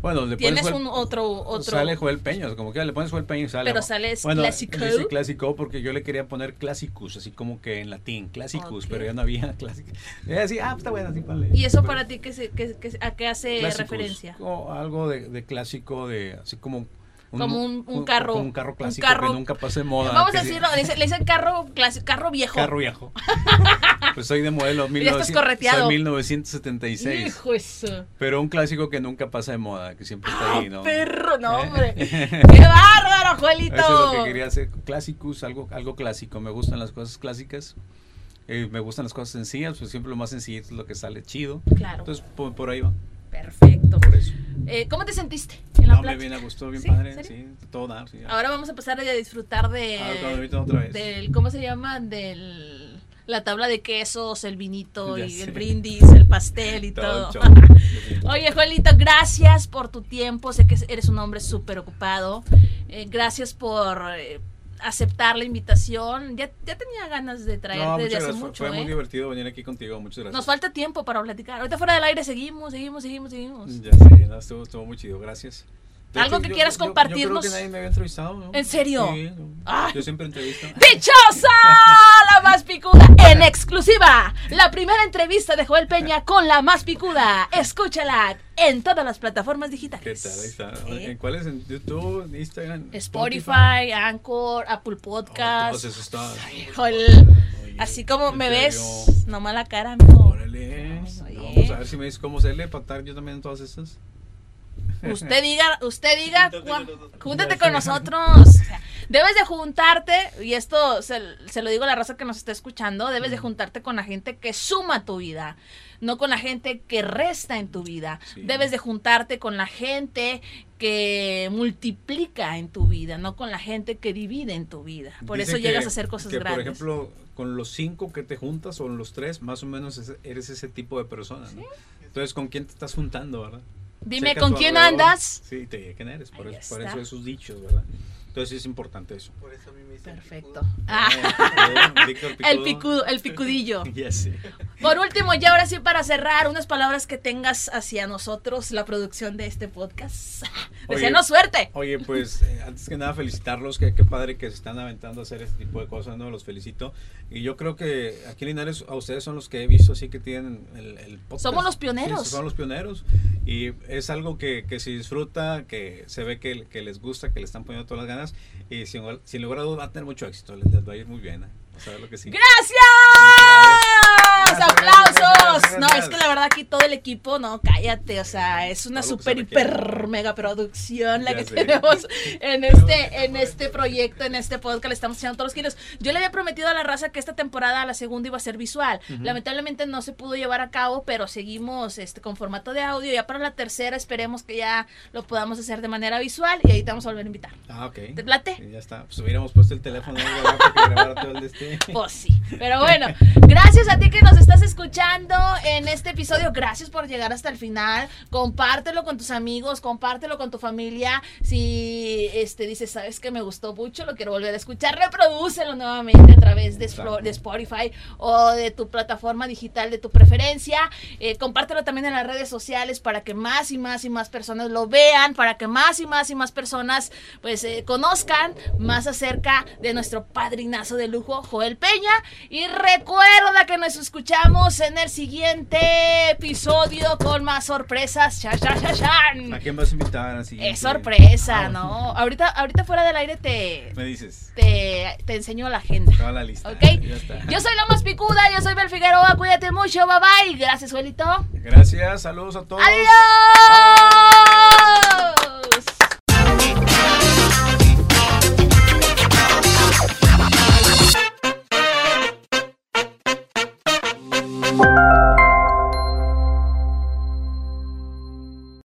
Bueno, le pones tienes Joel- un otro otro Sale Joel Peña, como que le pones Joel Peña y sale. Pero sale bueno, clásico. dice clásico porque yo le quería poner clásicus, así como que en latín, clásicus, Ok. pero ya no había clásico. Y así, ah, pues está bueno, así ponle. ¿Y eso Pero- para ti qué, se- qué- qué- a qué hace clásicos, referencia? o algo de, de clásico, de así como como un, un carro. Como un carro clásico carro- que nunca pase de moda. Vamos a decirlo, le dicen- le dicen carro, clasi- carro viejo. Carro viejo. pues soy de modelo Ya estás 1900 correteado. soy 1976. Hijo eso. Pero un clásico que nunca pasa de moda, que siempre está ahí, ¿no? Ah, Perro, no, hombre. ¡Qué bárbaro, Juelito! Eso es lo que quería hacer. Clásicos, algo, algo clásico. Me gustan las cosas clásicas. eh, me gustan las cosas sencillas, pues siempre lo más sencillito es lo que sale chido. Claro. Entonces, por, por ahí va. Perfecto. Por eso. Eh, ¿Cómo te sentiste en la No, me plática? bien a gusto, bien ¿Sí? padre. Sí, sí. Ahora vamos a empezar a disfrutar de. Ah, otra vez. Del, ¿Cómo se llama? Del. La tabla de quesos, el vinito Ya y sé. el brindis, el pastel y todo. Oye, Joelito, gracias por tu tiempo. Sé que eres un hombre súper ocupado. Eh, gracias por eh, aceptar la invitación. Ya, ya tenía ganas de traerte No, desde hace. Fue muy ¿eh? divertido venir aquí contigo. Muchas gracias. Nos falta tiempo para platicar. Ahorita fuera del aire seguimos, seguimos, seguimos, seguimos. Ya sé, no, estuvo, estuvo muy chido. Gracias. De ¿Algo que quieras Yo compartirnos? creo que nadie me había entrevistado. ¿no? ¿En serio? Sí. Ay. yo siempre entrevisto. ¡Dichosa! La más picuda en exclusiva. La primera entrevista de Joel Peña con la más picuda. Escúchala en todas las plataformas ¿Qué digitales. tal? Ahí está. ¿Eh? ¿En cuáles? ¿En YouTube, Instagram? Spotify, Anchor, Apple Oh, Podcast. está. Joel, así como ¿en me ves, no mala cara, amigo. Órale. No, pues a ver si me dices cómo serle para estar yo también en todas esas. Usted diga, usted diga, Júntate con nosotros. O sea, debes de juntarte, y esto se, se lo digo a la raza que nos está escuchando, debes de juntarte con la gente que suma tu vida, no con la gente que resta en tu vida. Sí. Debes de juntarte con la gente que multiplica en tu vida, no con la gente que divide en tu vida. Por eso que- llegas a hacer cosas que, grandes. Por ejemplo, con los cinco que te juntas o los tres, más o menos es- eres ese tipo de persona. ¿no? Entonces, ¿con quién te estás juntando, verdad? Dime con quién alrededor. andas. Sí, te diré quién eres. Por, eso, por eso esos dichos, ¿verdad? Entonces, sí es importante eso. Por eso a mí me dicen Perfecto. picudo. Ah, Eh, el picudo, el picudillo. Ya sé. Por último, y ahora sí para cerrar, unas palabras que tengas hacia nosotros, la producción de este podcast. Deseanos suerte. Oye, pues eh, antes que nada felicitarlos, que qué padre que se están aventando a hacer este tipo de cosas, ¿no? Los felicito. Y yo creo que aquí en Linares a ustedes son los que he visto así que tienen el, el podcast. Somos los pioneros. Sí, son los pioneros. Y es algo que, que se disfruta, que se ve que, que les gusta, que le están poniendo todas las ganas. Y sin, sin lugar a dudas va a tener mucho éxito, les, les va a ir muy bien. ¿eh? A ver lo que sí. ¡Gracias! ¡Aplausos! gracias, No, es que la verdad aquí todo el equipo, no, cállate, o sea, es una super hiper mega producción la Ya que sé. tenemos en este, en este proyecto, en este podcast, le estamos echando todos los kilos. Yo le había prometido a la raza que esta temporada, la segunda, iba a ser visual. Lamentablemente no se pudo llevar a cabo, pero seguimos este con formato de audio. Ya para la tercera esperemos que ya lo podamos hacer de manera visual y ahí te vamos a volver a invitar. Ah, ok. ¿Te plate? Sí, ya está. Pues hubiéramos puesto el teléfono. Para que grabara todo el destino. Pues sí. Pero bueno, gracias a ti que nos estás escuchando en este episodio. Gracias por llegar hasta el final. Compártelo con tus amigos, compártelo con tu familia. Si este dices, sabes que me gustó mucho, lo quiero volver a escuchar, reprodúcelo nuevamente a través de, Spotify o de tu plataforma digital de tu preferencia. Eh, compártelo también en las redes sociales para que más y más y más personas lo vean, para que más y más y más personas pues eh, conozcan más acerca de nuestro padrinazo de lujo, Joel Peña. Y recuerda que nos escuchamos en el siguiente episodio con más sorpresas. ¡Cha, cha, cha, chan! ¿A quién vas a invitar así? Es sorpresa, Ah, ¿no? Ahorita, ahorita fuera del aire te, Me dices. te, te enseño la agenda. Toda la lista. ¿Ok? Ya está. Yo soy la más picuda, yo soy Bel Figueroa, cuídate mucho, bye bye. Gracias, Joelito. Gracias, saludos a todos. ¡Adiós!